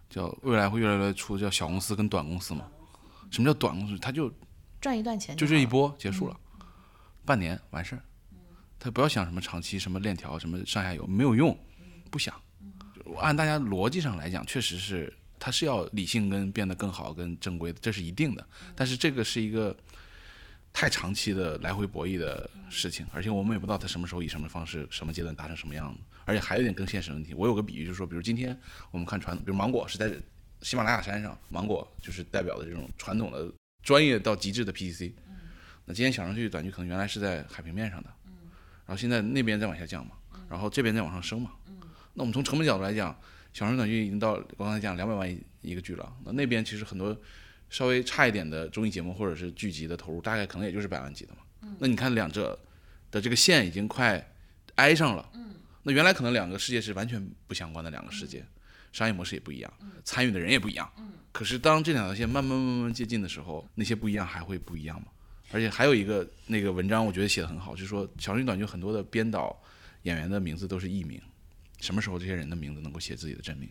叫未来会越来越出叫小公司跟短公司嘛？什么叫短公司？他就赚一段钱，就这一波结束了，半年完事儿。他不要想什么长期什么链条什么上下游没有用，不想。按大家逻辑上来讲，确实是他是要理性跟变得更好跟正规的，这是一定的。但是这个是一个。太长期的来回博弈的事情，而且我们也不知道他什么时候以什么方式、什么阶段达成什么样子。而且还有一点更现实的问题，我有个比喻，就是说，比如今天我们看传统，比如芒果是在喜马拉雅山上，芒果就是代表的这种传统的专业到极致的 PCC。那今天小程序短剧可能原来是在海平面上的，然后现在那边在往下降嘛，然后这边在往上升嘛。那我们从成本角度来讲，小程序短剧已经到刚才讲两百万一个剧了，那那边其实很多。稍微差一点的综艺节目或者是剧集的投入，大概可能也就是百万级的嘛。那你看两者的这个线已经快挨上了。那原来可能两个世界是完全不相关的两个世界，商业模式也不一样，参与的人也不一样。可是当这两条线慢慢慢慢接近的时候，那些不一样还会不一样吗？而且还有一个那个文章，我觉得写的很好，就是说小剧短剧很多的编导演员的名字都是艺名。什么时候这些人的名字能够写自己的真名？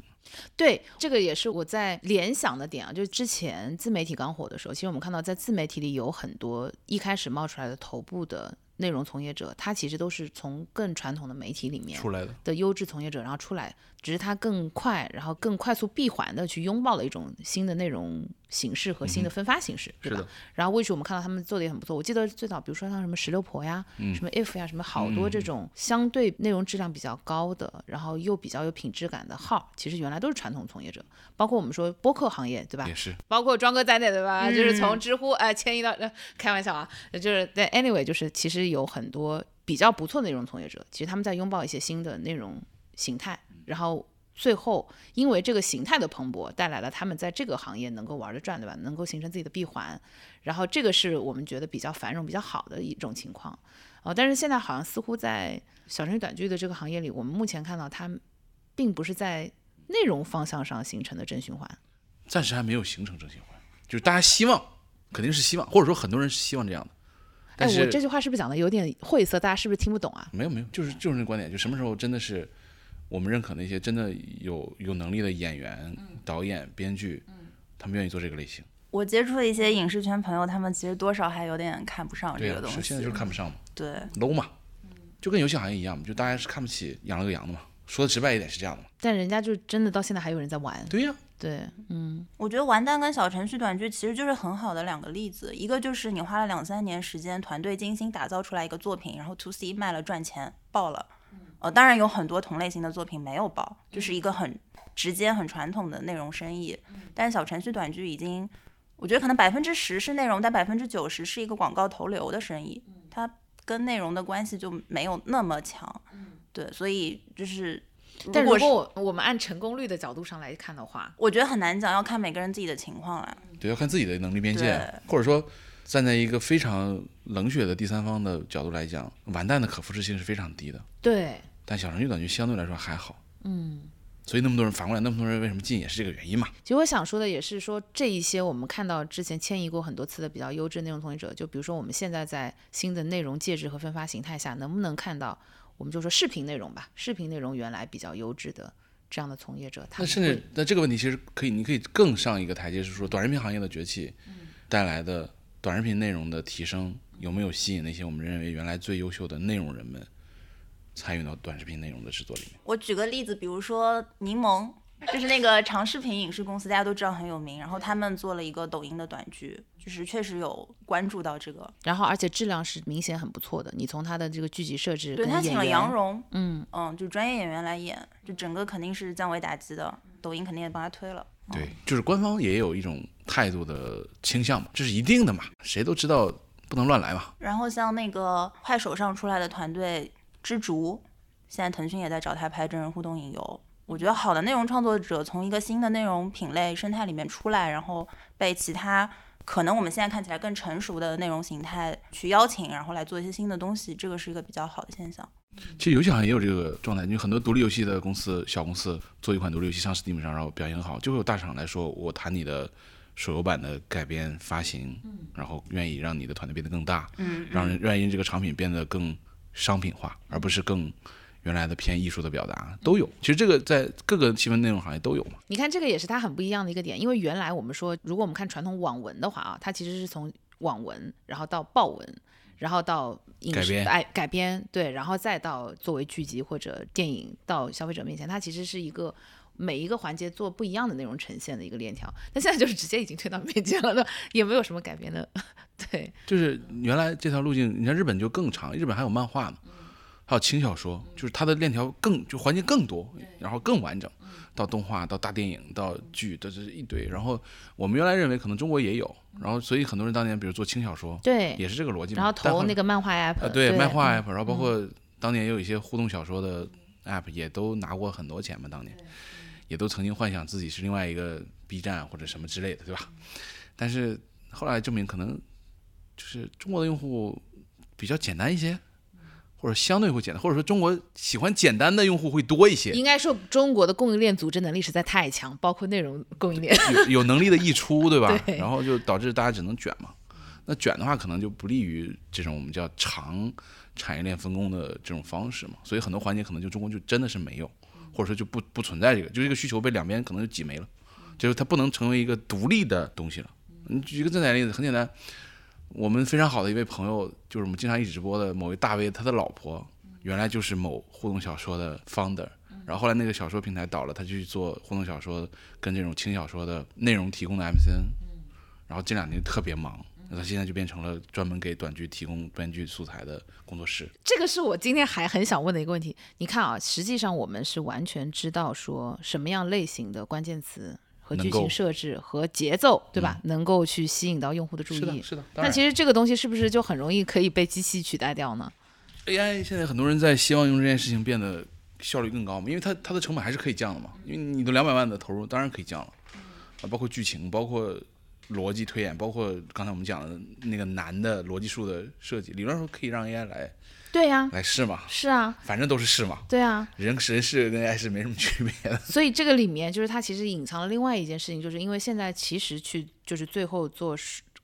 对，这个也是我在联想的点啊。就是之前自媒体刚火的时候，其实我们看到在自媒体里有很多一开始冒出来的头部的。内容从业者，他其实都是从更传统的媒体里面出来的的优质从业者，然后出来，只是它更快，然后更快速闭环的去拥抱了一种新的内容形式和新的分发形式，是吧？然后魏 h 我们看到他们做的也很不错。我记得最早，比如说像什么石榴婆呀，什么 if 呀，什么好多这种相对内容质量比较高的，然后又比较有品质感的号，其实原来都是传统从业者，包括我们说播客行业，对吧？也是，包括庄哥在内，对吧？就是从知乎呃迁移到，呃开玩笑啊，就是在 anyway，就是其实。有很多比较不错的内容从业者，其实他们在拥抱一些新的内容形态，然后最后因为这个形态的蓬勃，带来了他们在这个行业能够玩得转，对吧？能够形成自己的闭环，然后这个是我们觉得比较繁荣、比较好的一种情况。哦，但是现在好像似乎在小程序短剧的这个行业里，我们目前看到它并不是在内容方向上形成的正循环，暂时还没有形成正循环，就是大家希望肯定是希望，或者说很多人是希望这样的。哎，我这句话是不是讲的有点晦涩？大家是不是听不懂啊？没有没有，就是就是那观点，就什么时候真的是我们认可那些真的有有能力的演员、导演、编剧，他们愿意做这个类型。我接触的一些影视圈朋友，他们其实多少还有点看不上这个东西。现在就是看不上嘛。对，low 嘛，就跟游戏行业一样嘛，就大家是看不起养了个羊的嘛。说的直白一点是这样的嘛。但人家就真的到现在还有人在玩。对呀。对，嗯，我觉得完蛋跟小程序短剧其实就是很好的两个例子，一个就是你花了两三年时间，团队精心打造出来一个作品，然后 to C 卖了赚钱爆了，呃，当然有很多同类型的作品没有爆，就是一个很直接、很传统的内容生意。但是小程序短剧已经，我觉得可能百分之十是内容，但百分之九十是一个广告投流的生意，它跟内容的关系就没有那么强。对，所以就是。但如果我们按成功率的角度上来看的话，我觉得很难讲，要看每个人自己的情况了。对，要看自己的能力边界，或者说站在一个非常冷血的第三方的角度来讲，完蛋的可复制性是非常低的。对。但小程序短剧相对来说还好。嗯。所以那么多人反过来，那么多人为什么进也是这个原因嘛？其实我想说的也是说，这一些我们看到之前迁移过很多次的比较优质内容从业者，就比如说我们现在在新的内容介质和分发形态下，能不能看到？我们就说视频内容吧，视频内容原来比较优质的这样的从业者，那甚至那这个问题其实可以，你可以更上一个台阶，是说短视频行业的崛起带来的短视频内容的提升，有没有吸引那些我们认为原来最优秀的内容人们参与到短视频内容的制作里面？我举个例子，比如说柠檬，就是那个长视频影视公司，大家都知道很有名，然后他们做了一个抖音的短剧，就是确实有关注到这个，然后而且质量是明显很不错的。你从他的这个剧集设置，对他请了杨蓉，嗯嗯，就专业演员来演，就整个肯定是降维打击的，抖音肯定也帮他推了。对，就是官方也有一种态度的倾向嘛，这是一定的嘛，谁都知道不能乱来嘛。然后像那个快手上出来的团队知足，现在腾讯也在找他拍真人互动影游。我觉得好的内容创作者从一个新的内容品类生态里面出来，然后被其他可能我们现在看起来更成熟的内容形态去邀请，然后来做一些新的东西，这个是一个比较好的现象。其实游戏行业也有这个状态，因为很多独立游戏的公司、小公司做一款独立游戏上 Steam 上，然后表现很好，就会有大厂来说，我谈你的手游版的改编发行，然后愿意让你的团队变得更大，嗯，让人愿意这个产品变得更商品化，而不是更。原来的偏艺术的表达都有，其实这个在各个新闻内容行业都有嘛。你看这个也是它很不一样的一个点，因为原来我们说，如果我们看传统网文的话啊，它其实是从网文，然后到报文，然后到影视哎改编，对，然后再到作为剧集或者电影到消费者面前，它其实是一个每一个环节做不一样的内容呈现的一个链条。那现在就是直接已经推到面前了，那也没有什么改变的，*laughs* 对，就是原来这条路径，你看日本就更长，日本还有漫画呢。还有轻小说，就是它的链条更就环节更多，然后更完整，到动画到大电影到剧，都是一堆。然后我们原来认为可能中国也有，然后所以很多人当年比如做轻小说，对，也是这个逻辑。然后投那个漫画 app，对，漫画 app，然后包括当年也有一些互动小说的 app，也都拿过很多钱嘛，当年也都曾经幻想自己是另外一个 B 站或者什么之类的，对吧？但是后来证明可能就是中国的用户比较简单一些。或者相对会简单，或者说中国喜欢简单的用户会多一些。应该说中国的供应链组织能力实在太强，包括内容供应链有 *laughs* 有能力的溢出，对吧？*laughs* 然后就导致大家只能卷嘛。那卷的话，可能就不利于这种我们叫长产业链分工的这种方式嘛。所以很多环节可能就中国就真的是没有，或者说就不不存在这个，就这个需求被两边可能就挤没了，就是它不能成为一个独立的东西了。你举一个最简单例子，很简单。我们非常好的一位朋友，就是我们经常一起直播的某位大 V，他的老婆原来就是某互动小说的 founder，然后后来那个小说平台倒了，他就去做互动小说跟这种轻小说的内容提供的 MCN，然后这两年特别忙，那他现在就变成了专门给短剧提供编剧素材的工作室。这个是我今天还很想问的一个问题。你看啊，实际上我们是完全知道说什么样类型的关键词。和剧情设置和节奏，对吧？能够去吸引到用户的注意。是的，是的。那其实这个东西是不是就很容易可以被机器取代掉呢？AI 现在很多人在希望用这件事情变得效率更高嘛，因为它它的成本还是可以降的嘛。因为你的两百万的投入，当然可以降了。啊，包括剧情，包括逻辑推演，包括刚才我们讲的那个难的逻辑数的设计，理论上可以让 AI 来。对呀，来试嘛，是啊，反正都是试嘛。对啊，人人试跟 AI 是没什么区别的。*laughs* 所以这个里面就是它其实隐藏了另外一件事情，就是因为现在其实去就是最后做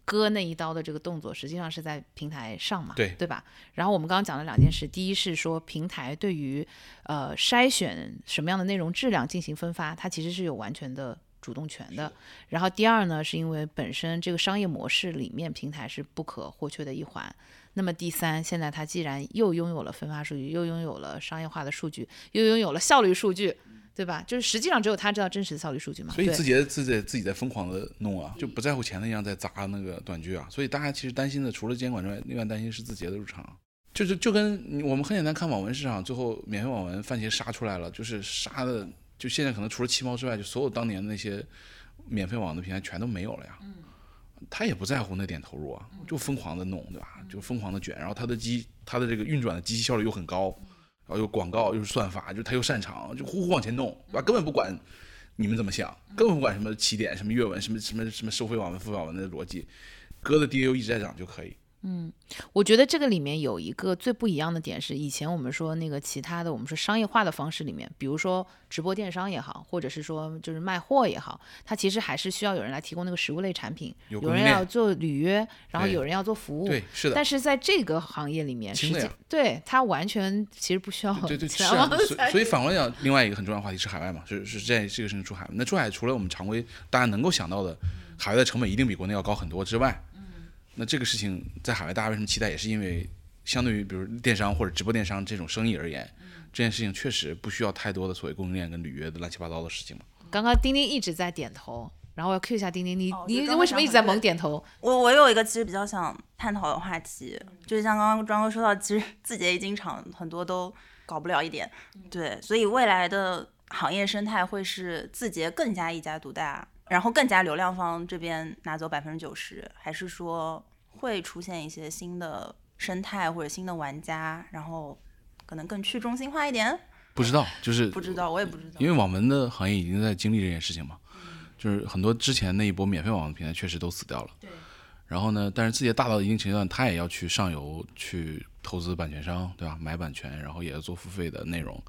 割那一刀的这个动作，实际上是在平台上嘛，对对吧？然后我们刚刚讲了两件事，第一是说平台对于呃筛选什么样的内容质量进行分发，它其实是有完全的主动权的。然后第二呢，是因为本身这个商业模式里面平台是不可或缺的一环。那么第三，现在它既然又拥有了分发数据，又拥有了商业化的数据，又拥有了效率数据，对吧？就是实际上只有他知道真实的效率数据嘛。所以字节自己自己在疯狂的弄啊，就不在乎钱的一样在砸那个短剧啊。所以大家其实担心的除了监管之外，另外担心是字节的入场。就是就跟我们很简单看网文市场，最后免费网文番茄杀出来了，就是杀的，就现在可能除了七猫之外，就所有当年的那些免费网的平台全都没有了呀。他也不在乎那点投入啊，就疯狂的弄，对吧？就疯狂的卷，然后他的机，他的这个运转的机器效率又很高，然后又广告又是算法，就他又擅长，就呼呼往前弄，对吧？根本不管你们怎么想，根本不管什么起点、什么阅文、什么什么什么收费网文、付费网文的逻辑，哥的 DAU 一直在涨就可以。嗯，我觉得这个里面有一个最不一样的点是，以前我们说那个其他的，我们说商业化的方式里面，比如说直播电商也好，或者是说就是卖货也好，它其实还是需要有人来提供那个实物类产品，有人要做履约，然后有人要做服务，对，是的。但是在这个行业里面，实际对它完全其实不需要，对对 *laughs* 是啊。所以反过来讲，另外一个很重要的话题是海外嘛，是是在这个事情出海。那出海除了我们常规大家能够想到的，海外的成本一定比国内要高很多之外。那这个事情在海外大家为什么期待？也是因为相对于比如电商或者直播电商这种生意而言，这件事情确实不需要太多的所谓供应链跟履约的乱七八糟的事情嘛。刚刚丁丁一直在点头，然后我要 Q 一下丁丁，你你为什么一直在猛点头？我我有一个其实比较想探讨的话题，就是像刚刚庄哥说到，其实字节经常很多都搞不了一点，对，所以未来的行业生态会是字节更加一家独大，然后更加流量方这边拿走百分之九十，还是说会出现一些新的生态或者新的玩家，然后可能更去中心化一点？不知道，就是不知道，我也不知道，因为网文的行业已经在经历这件事情嘛，就是很多之前那一波免费网文平台确实都死掉了。对。然后呢，但是字节大到一定程度，它也要去上游去投资版权商，对吧？买版权，然后也要做付费的内容，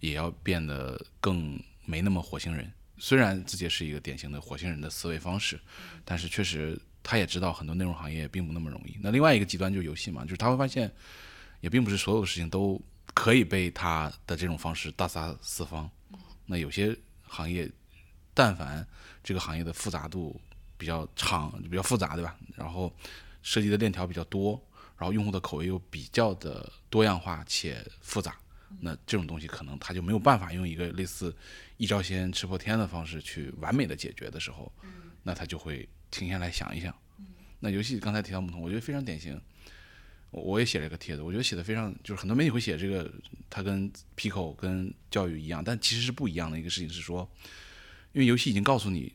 也要变得更没那么火星人。虽然字节是一个典型的火星人的思维方式，但是确实他也知道很多内容行业并不那么容易。那另外一个极端就是游戏嘛，就是他会发现，也并不是所有的事情都。可以被他的这种方式大杀四方。那有些行业，但凡这个行业的复杂度比较长、比较复杂，对吧？然后涉及的链条比较多，然后用户的口味又比较的多样化且复杂，那这种东西可能他就没有办法用一个类似一招鲜吃破天的方式去完美的解决的时候，那他就会停下来想一想。那游戏刚才提到牧童，我觉得非常典型。我也写了一个帖子，我觉得写的非常，就是很多媒体会写这个，它跟 Pico 跟教育一样，但其实是不一样的一个事情是说，因为游戏已经告诉你，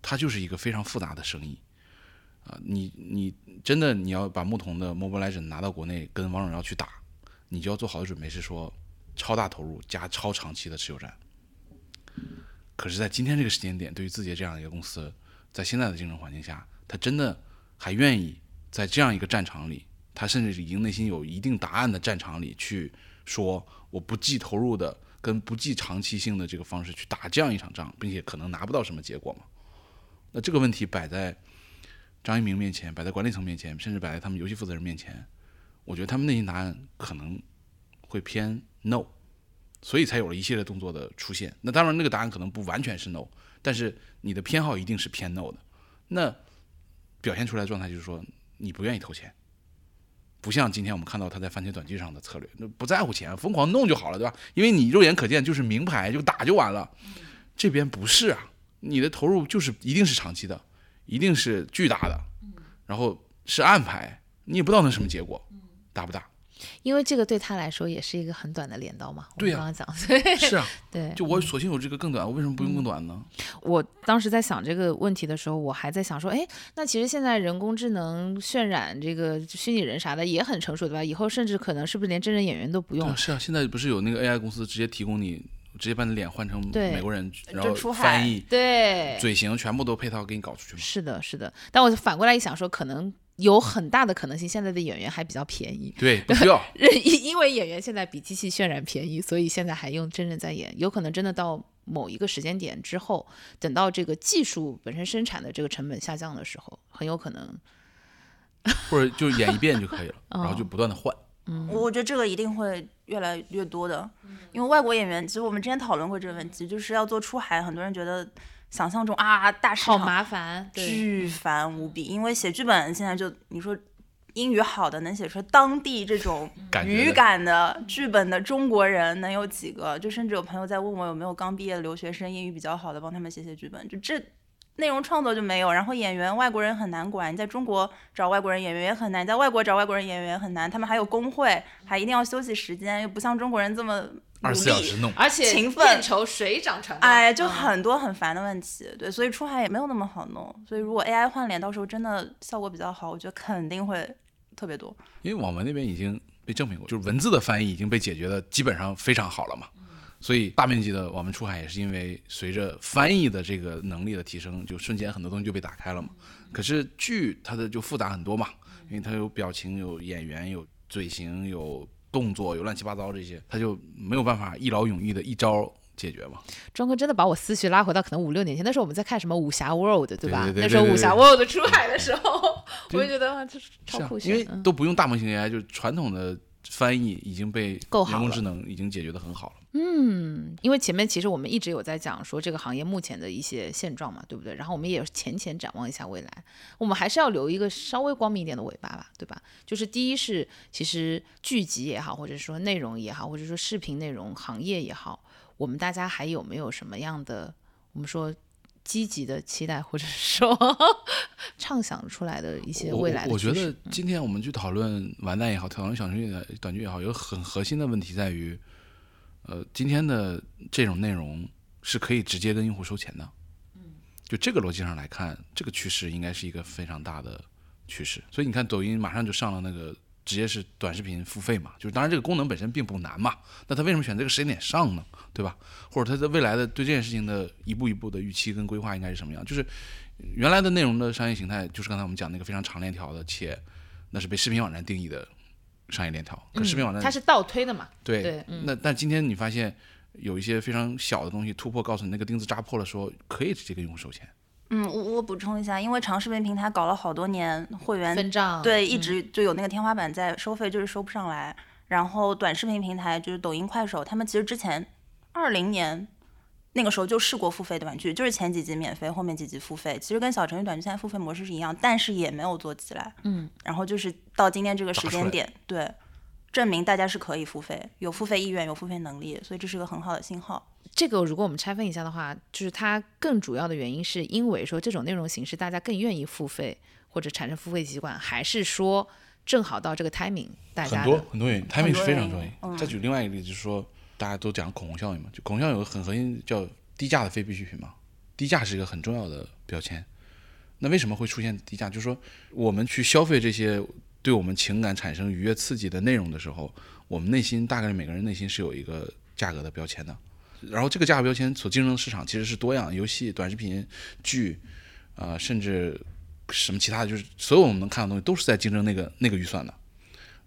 它就是一个非常复杂的生意，啊，你你真的你要把牧童的 Mobile Legend 拿到国内跟王者荣耀去打，你就要做好的准备是说超大投入加超长期的持有战。可是，在今天这个时间点，对于字节这样一个公司，在现在的竞争环境下，他真的还愿意在这样一个战场里？他甚至已经内心有一定答案的战场里去说，我不计投入的跟不计长期性的这个方式去打这样一场仗，并且可能拿不到什么结果嘛？那这个问题摆在张一鸣面前，摆在管理层面前，甚至摆在他们游戏负责人面前，我觉得他们内心答案可能会偏 no，所以才有了一系列动作的出现。那当然，那个答案可能不完全是 no，但是你的偏好一定是偏 no 的。那表现出来的状态就是说，你不愿意投钱。不像今天我们看到他在番茄短剧上的策略，那不在乎钱，疯狂弄就好了，对吧？因为你肉眼可见就是名牌，就打就完了。这边不是啊，你的投入就是一定是长期的，一定是巨大的，然后是暗牌，你也不知道那什么结果，打不打？因为这个对他来说也是一个很短的镰刀嘛。对呀，刚刚讲 *laughs* 是啊，对，就我索性有这个更短，我为什么不用更短呢？我当时在想这个问题的时候，我还在想说，哎，那其实现在人工智能渲染这个虚拟人啥的也很成熟，对吧？以后甚至可能是不是连真人演员都不用？是啊，现在不是有那个 AI 公司直接提供你，直接把你脸换成美国人，然后翻译，对，嘴型全部都配套给你搞出去吗？是的，是的。但我反过来一想，说可能。有很大的可能性，现在的演员还比较便宜。对，不需要。*laughs* 因因为演员现在比机器渲染便宜，所以现在还用真人在演。有可能真的到某一个时间点之后，等到这个技术本身生产的这个成本下降的时候，很有可能，*laughs* 或者就演一遍就可以了，*laughs* 然后就不断的换。嗯，我觉得这个一定会越来越多的，因为外国演员，其实我们之前讨论过这个问题，就是要做出海，很多人觉得。想象中啊，大市场好麻烦，巨烦无比。因为写剧本现在就你说英语好的能写出当地这种语感的剧本的中国人能有几个？就甚至有朋友在问我有没有刚毕业的留学生英语比较好的帮他们写写剧本。就这内容创作就没有，然后演员外国人很难管，你在中国找外国人演员也很难，在外国找外国人演员很难。他们还有工会，还一定要休息时间，又不像中国人这么。二十四小时弄，而且勤奋，酬水涨船高，哎，就很多很烦的问题。对，所以出海也没有那么好弄。所以如果 AI 换脸，到时候真的效果比较好，我觉得肯定会特别多。因为网文那边已经被证明过，就是文字的翻译已经被解决的基本上非常好了嘛。所以大面积的网文出海也是因为随着翻译的这个能力的提升，就瞬间很多东西就被打开了嘛。可是剧它的就复杂很多嘛，因为它有表情、有演员、有嘴型、有。动作有乱七八糟这些，他就没有办法一劳永逸的一招解决嘛？庄哥真的把我思绪拉回到可能五六年前，那时候我们在看什么武侠 World，对吧？那时候武侠 World 出海的时候，我就觉得这是超酷炫，因为都不用大模型 AI，就是传统的。翻译已经被人工智能已经解决的很好了。嗯，因为前面其实我们一直有在讲说这个行业目前的一些现状嘛，对不对？然后我们也浅浅展望一下未来，我们还是要留一个稍微光明一点的尾巴吧，对吧？就是第一是其实剧集也好，或者说内容也好，或者说视频内容行业也好，我们大家还有没有什么样的我们说积极的期待，或者说 *laughs* 畅想出来的一些未来的。我觉得今天我们去讨论完蛋也好，讨论小程序的短剧也好，有很核心的问题在于，呃，今天的这种内容是可以直接跟用户收钱的。嗯就这个逻辑上来看，这个趋势应该是一个非常大的趋势。所以你看，抖音马上就上了那个直接是短视频付费嘛，就是当然这个功能本身并不难嘛，那他为什么选这个时间点上呢？对吧？或者他在未来的对这件事情的一步一步的预期跟规划应该是什么样？就是原来的内容的商业形态，就是刚才我们讲那个非常长链条的，且那是被视频网站定义的商业链条。可视频网站它是倒推的嘛？对，那但今天你发现。有一些非常小的东西突破，告诉你那个钉子扎破了，说可以直接给用户收钱。嗯，我我补充一下，因为长视频平台搞了好多年会员分账，对，一直就有那个天花板在收费，就是收不上来。然后短视频平台就是抖音、快手，他们其实之前二零年那个时候就试过付费短剧，就是前几集免费，后面几集付费，其实跟小程序短剧现在付费模式是一样，但是也没有做起来。嗯，然后就是到今天这个时间点，对。证明大家是可以付费，有付费意愿，有付费能力，所以这是个很好的信号。这个如果我们拆分一下的话，就是它更主要的原因是因为说这种内容形式大家更愿意付费或者产生付费习惯，还是说正好到这个 timing，大家很多很多原因，timing 是非常重要。再举另外一个例子，就是说大家都讲口红效应嘛，就口红效应有个很核心叫低价的非必需品嘛，低价是一个很重要的标签。那为什么会出现低价？就是说我们去消费这些。对我们情感产生愉悦刺激的内容的时候，我们内心大概每个人内心是有一个价格的标签的，然后这个价格标签所竞争的市场其实是多样，游戏、短视频、剧，啊，甚至什么其他的，就是所有我们能看到东西都是在竞争那个那个预算的。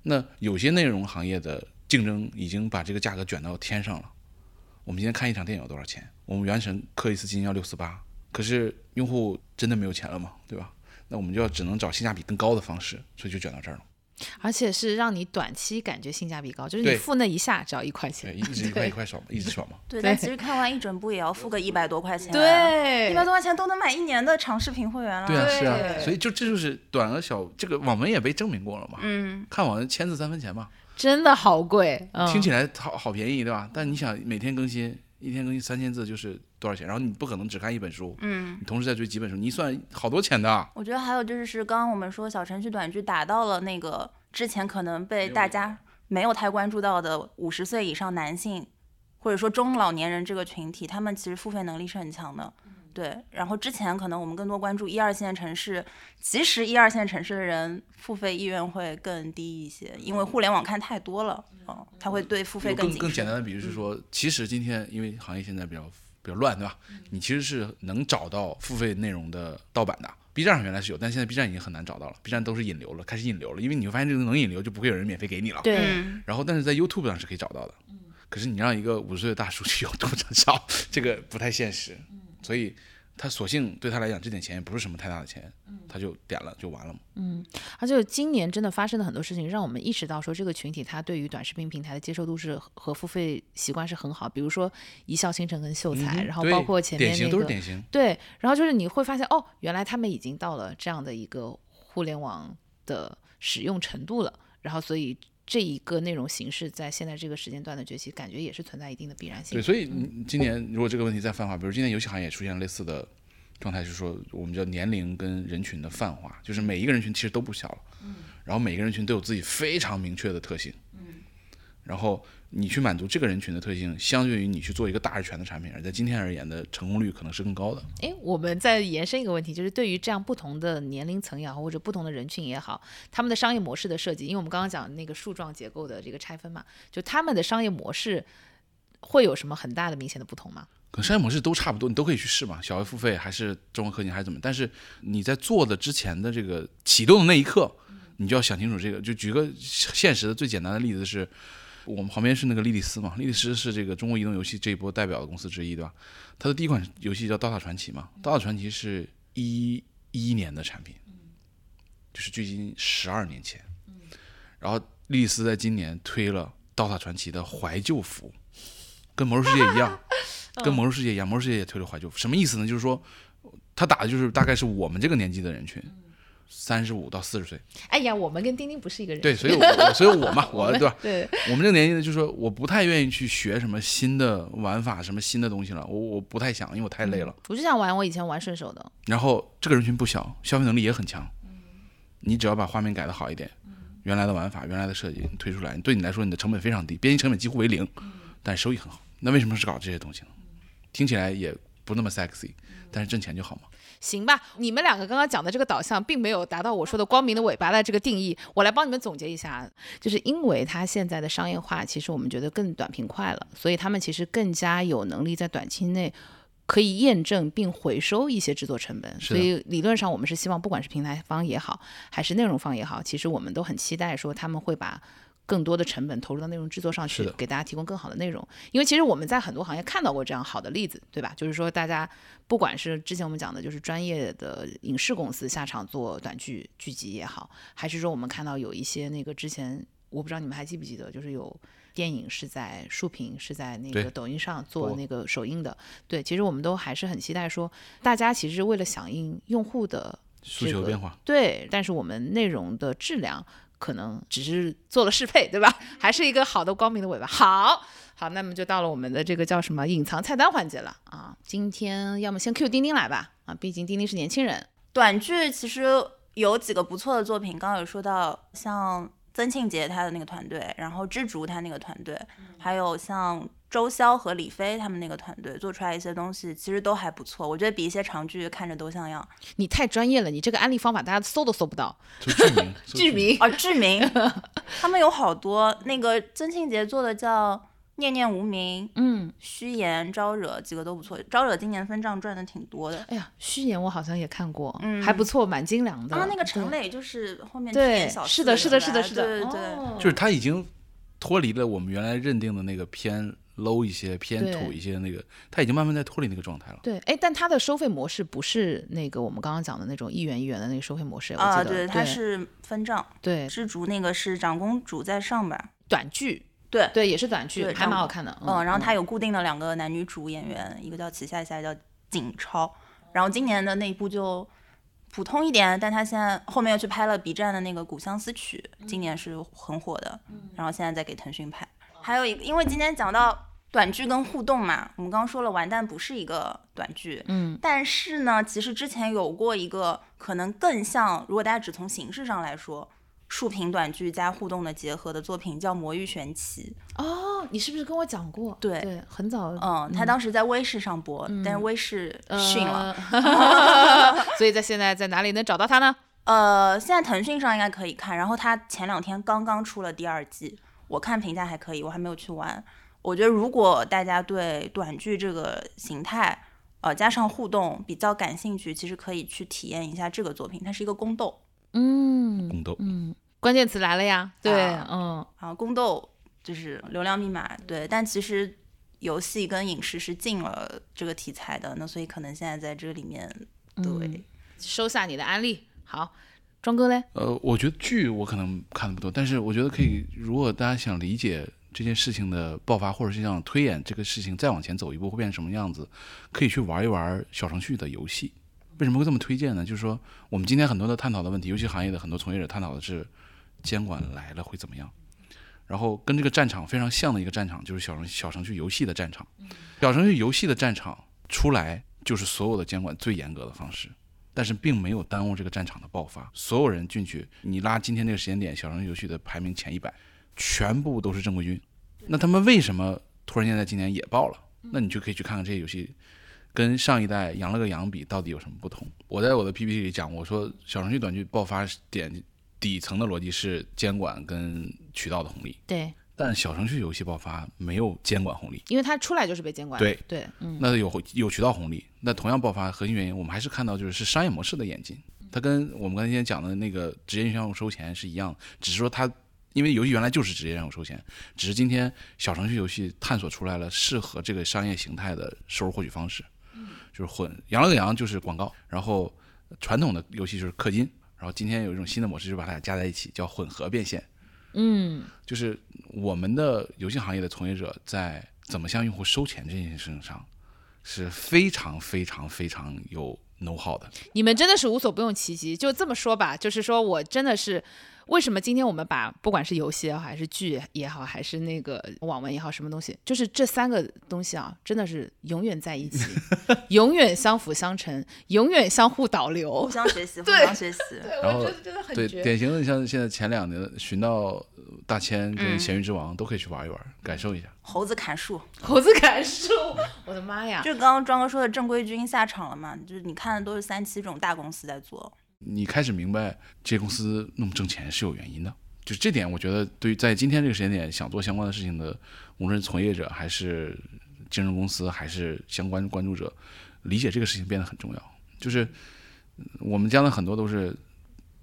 那有些内容行业的竞争已经把这个价格卷到天上了。我们今天看一场电影要多少钱？我们原神氪一次金要六四八，可是用户真的没有钱了吗？对吧？那我们就要只能找性价比更高的方式，所以就卷到这儿了。而且是让你短期感觉性价比高，就是你付那一下只要一块钱，一直一块一块爽，一直爽嘛。*laughs* 对，但其实看完一整部也要付个一百多块钱。对，一百多块钱都能买一年的长视频会员了。对啊，是啊，所以就这就是短而小，这个网文也被证明过了嘛。嗯，看网文签字三分钱嘛，真的好贵，听起来好好便宜，对吧？但你想每天更新。一天更新三千字就是多少钱？然后你不可能只看一本书，嗯，你同时在追几本书，你算好多钱的。我觉得还有就是是刚刚我们说小程序短剧打到了那个之前可能被大家没有太关注到的五十岁以上男性，或者说中老年人这个群体，他们其实付费能力是很强的。对，然后之前可能我们更多关注一二线城市，其实一二线城市的人付费意愿会更低一些，因为互联网看太多了，嗯，他会对付费更更简单的比喻是说，其实今天因为行业现在比较比较乱，对吧？你其实是能找到付费内容的盗版的，B 站上原来是有，但现在 B 站已经很难找到了，B 站都是引流了，开始引流了，因为你会发现这个能引流就不会有人免费给你了。对。然后但是在 YouTube 上是可以找到的，可是你让一个五十岁的大叔去 YouTube 上找，这个不太现实，所以。他索性对他来讲，这点钱也不是什么太大的钱，他就点了就完了嘛。嗯，而且今年真的发生了很多事情，让我们意识到说这个群体他对于短视频平台的接受度是和付费习惯是很好。比如说一笑倾城跟秀才，然后包括前面那个，都是典型。对，然后就是你会发现哦，原来他们已经到了这样的一个互联网的使用程度了，然后所以。这一个内容形式在现在这个时间段的崛起，感觉也是存在一定的必然性。对，所以今年如果这个问题再泛化，比如今年游戏行业也出现类似的状态，是说我们叫年龄跟人群的泛化，就是每一个人群其实都不小了，嗯，然后每个人群都有自己非常明确的特性，嗯，然后。你去满足这个人群的特性，相对于你去做一个大而全的产品，而在今天而言的成功率可能是更高的。诶，我们再延伸一个问题，就是对于这样不同的年龄层也好，或者不同的人群也好，他们的商业模式的设计，因为我们刚刚讲那个树状结构的这个拆分嘛，就他们的商业模式会有什么很大的明显的不同吗？可商业模式都差不多，你都可以去试嘛，小额付费还是中文科技还是怎么？但是你在做的之前的这个启动的那一刻，你就要想清楚这个。就举个现实的最简单的例子是。我们旁边是那个莉莉丝嘛，莉莉丝是这个中国移动游戏这一波代表的公司之一，对吧？它的第一款游戏叫《刀塔传奇》嘛，《刀塔传奇》是一一年的产品，就是距今十二年前。然后莉莉丝在今年推了《刀塔传奇》的怀旧服，跟《魔兽世界》一样，*laughs* 跟《魔兽世界》一样，《魔兽世界》也推了怀旧服。什么意思呢？就是说，他打的就是大概是我们这个年纪的人群。三十五到四十岁。哎呀，我们跟丁丁不是一个人。对，所以，我所以我嘛，我对吧？*laughs* 对，我们这个年纪呢，就是说，我不太愿意去学什么新的玩法，什么新的东西了。我我不太想，因为我太累了。我就想玩我以前玩顺手的。然后这个人群不小，消费能力也很强。你只要把画面改的好一点，原来的玩法、原来的设计推出来，对你来说，你的成本非常低，编辑成本几乎为零，但收益很好。那为什么是搞这些东西呢？听起来也不那么 sexy，但是挣钱就好嘛。行吧，你们两个刚刚讲的这个导向并没有达到我说的光明的尾巴的这个定义。我来帮你们总结一下，就是因为它现在的商业化，其实我们觉得更短平快了，所以他们其实更加有能力在短期内可以验证并回收一些制作成本。所以理论上，我们是希望不管是平台方也好，还是内容方也好，其实我们都很期待说他们会把。更多的成本投入到内容制作上去，给大家提供更好的内容。因为其实我们在很多行业看到过这样好的例子，对吧？就是说，大家不管是之前我们讲的，就是专业的影视公司下场做短剧剧集也好，还是说我们看到有一些那个之前，我不知道你们还记不记得，就是有电影是在竖屏是在那个抖音上做那个首映的。对，其实我们都还是很期待说，大家其实为了响应用户的诉求变化，对，但是我们内容的质量。可能只是做了适配，对吧？还是一个好的光明的尾巴。好好，那么就到了我们的这个叫什么隐藏菜单环节了啊！今天要么先 Q 钉钉来吧啊，毕竟钉钉是年轻人。短剧其实有几个不错的作品，刚刚有说到像曾庆杰他的那个团队，然后知竹他那个团队，还有像。周潇和李飞他们那个团队做出来一些东西，其实都还不错。我觉得比一些长剧看着都像样。你太专业了，你这个安利方法大家搜都搜不到。*laughs* 剧名，剧名啊，剧名。他们有好多，那个曾庆杰做的叫《念念无名》，嗯，虚言招惹几个都不错。招惹今年分账赚的挺多的。哎呀，虚言我好像也看过，嗯，还不错，蛮精良的。啊，那个陈磊就是后面对，是的，是的，是的，是的，对对对，就是他已经脱离了我们原来认定的那个偏。Low 一些偏土一些那个，他已经慢慢在脱离那个状态了。对，哎，但他的收费模式不是那个我们刚刚讲的那种一元一元的那个收费模式，啊，对，它是分账。对，知足那个是长公主在上边，短剧，对对，也是短剧，还蛮好看的。嗯，然后它有固定的两个男女主演员，一个叫齐夏夏，叫景超。然后今年的那一部就普通一点，但他现在后面又去拍了 B 站的那个《古相思曲》，今年是很火的。然后现在在给腾讯拍。还有一个，因为今天讲到。短剧跟互动嘛，我们刚刚说了，完蛋不是一个短剧，嗯，但是呢，其实之前有过一个可能更像，如果大家只从形式上来说，竖屏短剧加互动的结合的作品叫《魔域玄奇》。哦，你是不是跟我讲过？对对，很早，嗯，他当时在微视上播，但是微视逊了 *laughs* *laughs* 所以在现在在哪里能找到他呢？呃，现在腾讯上应该可以看，然后他前两天刚刚出了第二季，我看评价还可以，我还没有去玩。我觉得，如果大家对短剧这个形态，呃，加上互动比较感兴趣，其实可以去体验一下这个作品。它是一个宫斗，嗯，宫斗，嗯，关键词来了呀，对，嗯，啊，宫斗就是流量密码，对。但其实游戏跟影视是进了这个题材的，那所以可能现在在这里面，对，收下你的安利。好，庄哥嘞？呃，我觉得剧我可能看的不多，但是我觉得可以，如果大家想理解。这件事情的爆发，或者是想推演这个事情再往前走一步会变成什么样子，可以去玩一玩小程序的游戏。为什么会这么推荐呢？就是说，我们今天很多的探讨的问题，游戏行业的很多从业者探讨的是监管来了会怎么样。然后跟这个战场非常像的一个战场，就是小程小程序游戏的战场。小程序游戏的战场出来就是所有的监管最严格的方式，但是并没有耽误这个战场的爆发。所有人进去，你拉今天这个时间点，小程序游戏的排名前一百。全部都是正规军，那他们为什么突然间在今年也爆了？那你就可以去看看这些游戏跟上一代羊了个羊比到底有什么不同。我在我的 PPT 里讲，我说小程序短剧爆发点底层的逻辑是监管跟渠道的红利。对，但小程序游戏爆发没有监管红利，因为它出来就是被监管。对对，嗯，那有有渠道红利，那同样爆发核心原因，我们还是看到就是是商业模式的演进，它跟我们刚才讲的那个直接用户收钱是一样，只是说它。因为游戏原来就是直接让我收钱，只是今天小程序游戏探索出来了适合这个商业形态的收入获取方式，就是混羊了个羊就是广告，然后传统的游戏就是氪金，然后今天有一种新的模式，就把它俩加在一起叫混合变现。嗯，就是我们的游戏行业的从业者在怎么向用户收钱这件事情上是非常非常非常有 know how 的。你们真的是无所不用其极，就这么说吧，就是说我真的是。为什么今天我们把不管是游戏也好，还是剧也好，还是那个网文也好，什么东西，就是这三个东西啊，真的是永远在一起，*laughs* 永远相辅相成，永远相互导流，互相学习，*laughs* 互相学习。对，我觉得真的很对，典型的像现在前两年《寻到大千》跟《咸鱼之王》都可以去玩一玩，感受一下。猴子砍树，*laughs* 猴子砍树，我的妈呀！就刚刚庄哥说的正规军下场了嘛，就是你看的都是三七这种大公司在做。你开始明白这些公司那么挣钱是有原因的，就这点，我觉得对于在今天这个时间点想做相关的事情的，无论是从业者还是竞争公司还是相关关注者，理解这个事情变得很重要。就是我们讲的很多都是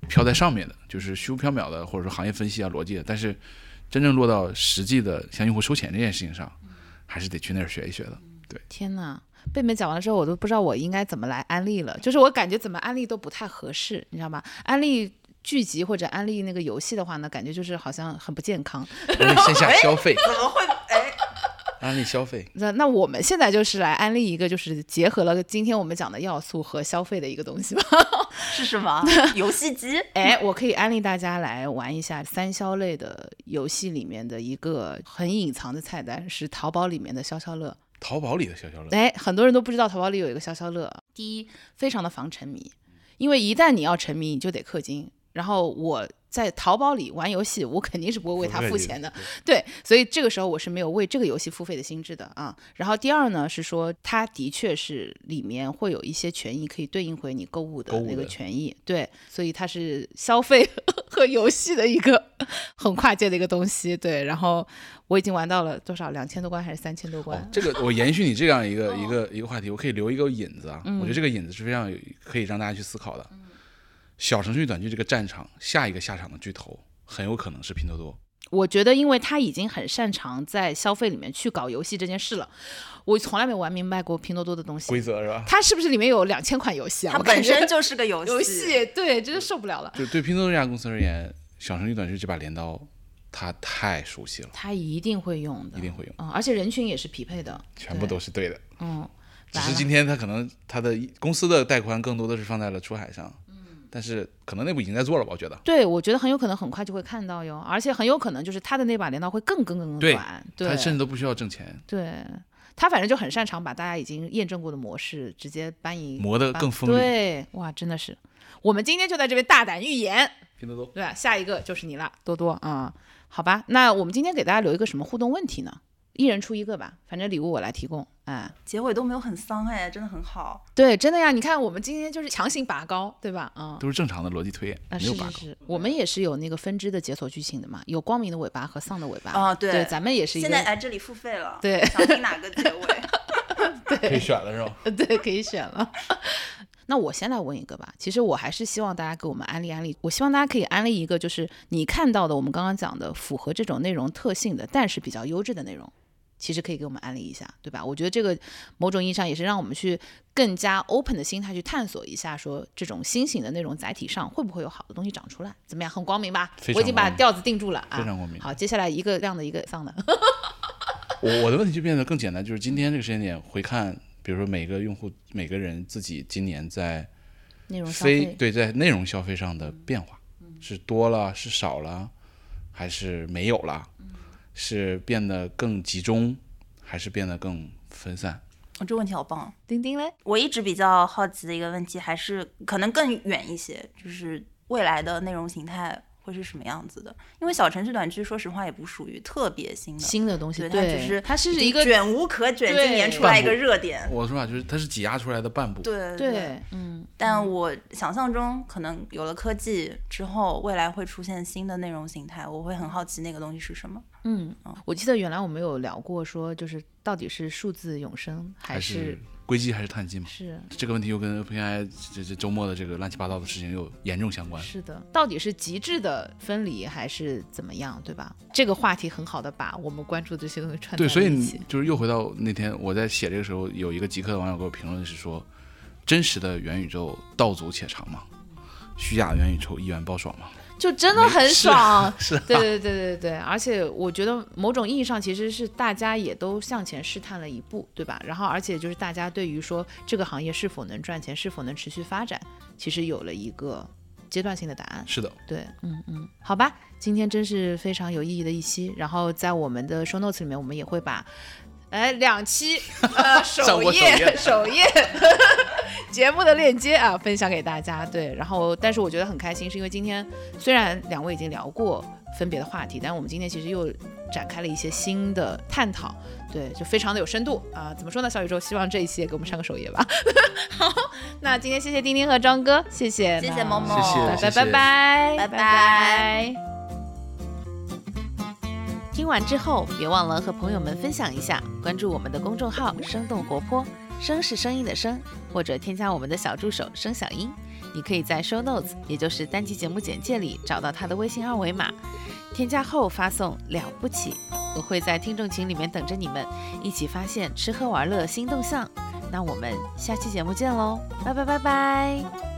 飘在上面的，就是虚无缥缈的，或者说行业分析啊、逻辑的，但是真正落到实际的向用户收钱这件事情上，还是得去那儿学一学的。对，天哪！贝贝讲完了之后，我都不知道我应该怎么来安利了。就是我感觉怎么安利都不太合适，你知道吗？安利剧集或者安利那个游戏的话呢，感觉就是好像很不健康。线下消费 *laughs* 怎么会？哎，*laughs* 安利消费。那那我们现在就是来安利一个，就是结合了今天我们讲的要素和消费的一个东西吧。*laughs* 是什么？游戏机？哎，我可以安利大家来玩一下三消类的游戏里面的一个很隐藏的菜单，是淘宝里面的消消乐。淘宝里的消消乐，哎，很多人都不知道淘宝里有一个消消乐。第一，非常的防沉迷，因为一旦你要沉迷，你就得氪金。然后我在淘宝里玩游戏，我肯定是不会为他付钱的，对，所以这个时候我是没有为这个游戏付费的心智的啊。然后第二呢，是说它的确是里面会有一些权益可以对应回你购物的那个权益，对，所以它是消费 *laughs* 和游戏的一个 *laughs* 很跨界的一个东西，对。然后我已经玩到了多少两千多关还是三千多关？这个 *laughs* 我延续你这样一个一个一个话题，我可以留一个引子啊，我觉得这个引子是非常有可以让大家去思考的。小程序短剧这个战场，下一个下场的巨头很有可能是拼多多。我觉得，因为他已经很擅长在消费里面去搞游戏这件事了。我从来没玩明白过拼多多的东西规则是吧？它是不是里面有两千款游戏啊？它本身就是个游戏。*laughs* 游戏对，真的受不了了。就对拼多多这家公司而言，小程序短剧这把镰刀，它太熟悉了。它一定会用的，一定会用。嗯，而且人群也是匹配的，全部都是对的。嗯，只是今天它可能它的公司的带宽更多的是放在了出海上。但是可能内部已经在做了吧？我觉得，对，我觉得很有可能很快就会看到哟，而且很有可能就是他的那把镰刀会更更更更短，对，他甚至都不需要挣钱，对他反正就很擅长把大家已经验证过的模式直接搬移，磨得更锋利，对，哇，真的是，我们今天就在这边大胆预言，拼多多，对吧？下一个就是你了，多多啊，好吧，那我们今天给大家留一个什么互动问题呢？一人出一个吧，反正礼物我来提供。哎，结尾都没有很丧哎，真的很好。对，真的呀，你看我们今天就是强行拔高，对吧？嗯，都是正常的逻辑推演，没有拔高。是是是，我们也是有那个分支的解锁剧情的嘛，有光明的尾巴和丧的尾巴。啊，对，咱们也是。现在来这里付费了，对，想听哪个结尾？*laughs* 对，可以选了是吧？*laughs* 对，可以选了。*laughs* 那我先来问一个吧。其实我还是希望大家给我们安利安利。我希望大家可以安利一个，就是你看到的我们刚刚讲的符合这种内容特性的，但是比较优质的内容。其实可以给我们安利一下，对吧？我觉得这个某种意义上也是让我们去更加 open 的心态去探索一下，说这种新型的内容载体上会不会有好的东西长出来？怎么样？很光明吧？我已经把调子定住了啊！非常光明。好，接下来一个亮的，一个丧的。*laughs* 我我的问题就变得更简单，就是今天这个时间点回看，比如说每个用户、每个人自己今年在内容非对在内容消费上的变化，是多了是少了，还是没有了？是变得更集中，还是变得更分散？哦，这问题好棒！丁丁嘞，我一直比较好奇的一个问题，还是可能更远一些，就是未来的内容形态。会是什么样子的？因为小程序短剧，说实话也不属于特别新的新的东西，对它只是它是一个卷无可卷，今年出来一个热点。我说法就是它是挤压出来的半部。对对，嗯。但我想象中，可能有了科技之后，未来会出现新的内容形态，我会很好奇那个东西是什么。嗯，我记得原来我们有聊过，说就是到底是数字永生还是。硅基还是碳基嘛？是这个问题又跟 OpenAI 这这周末的这个乱七八糟的事情又严重相关。是的，到底是极致的分离还是怎么样，对吧？这个话题很好的把我们关注的这些东西串对，所以就是又回到那天我在写这个时候，有一个极客的网友给我评论是说：真实的元宇宙道阻且长嘛，虚假的元宇宙一元爆爽嘛。就真的很爽。是，对对对对对对，而且我觉得某种意义上其实是大家也都向前试探了一步，对吧？然后而且就是大家对于说这个行业是否能赚钱，是否能持续发展，其实有了一个阶段性的答案。是的，对，嗯嗯，好吧，今天真是非常有意义的一期。然后在我们的 show notes 里面，我们也会把。哎，两期呃 *laughs* 首页首页 *laughs* 节目的链接啊，分享给大家。对，然后但是我觉得很开心，是因为今天虽然两位已经聊过分别的话题，但我们今天其实又展开了一些新的探讨。对，就非常的有深度啊。怎么说呢？小宇宙？希望这一期也给我们上个首页吧。好，那今天谢谢丁丁和张哥，谢谢，谢谢萌萌，谢谢，拜拜。拜拜。拜拜。听完之后，别忘了和朋友们分享一下，关注我们的公众号“生动活泼”，声是声音的声，或者添加我们的小助手“声小音”。你可以在 Show Notes，也就是单集节目简介里找到他的微信二维码，添加后发送“了不起”，我会在听众群里面等着你们，一起发现吃喝玩乐新动向。那我们下期节目见喽，拜拜拜拜。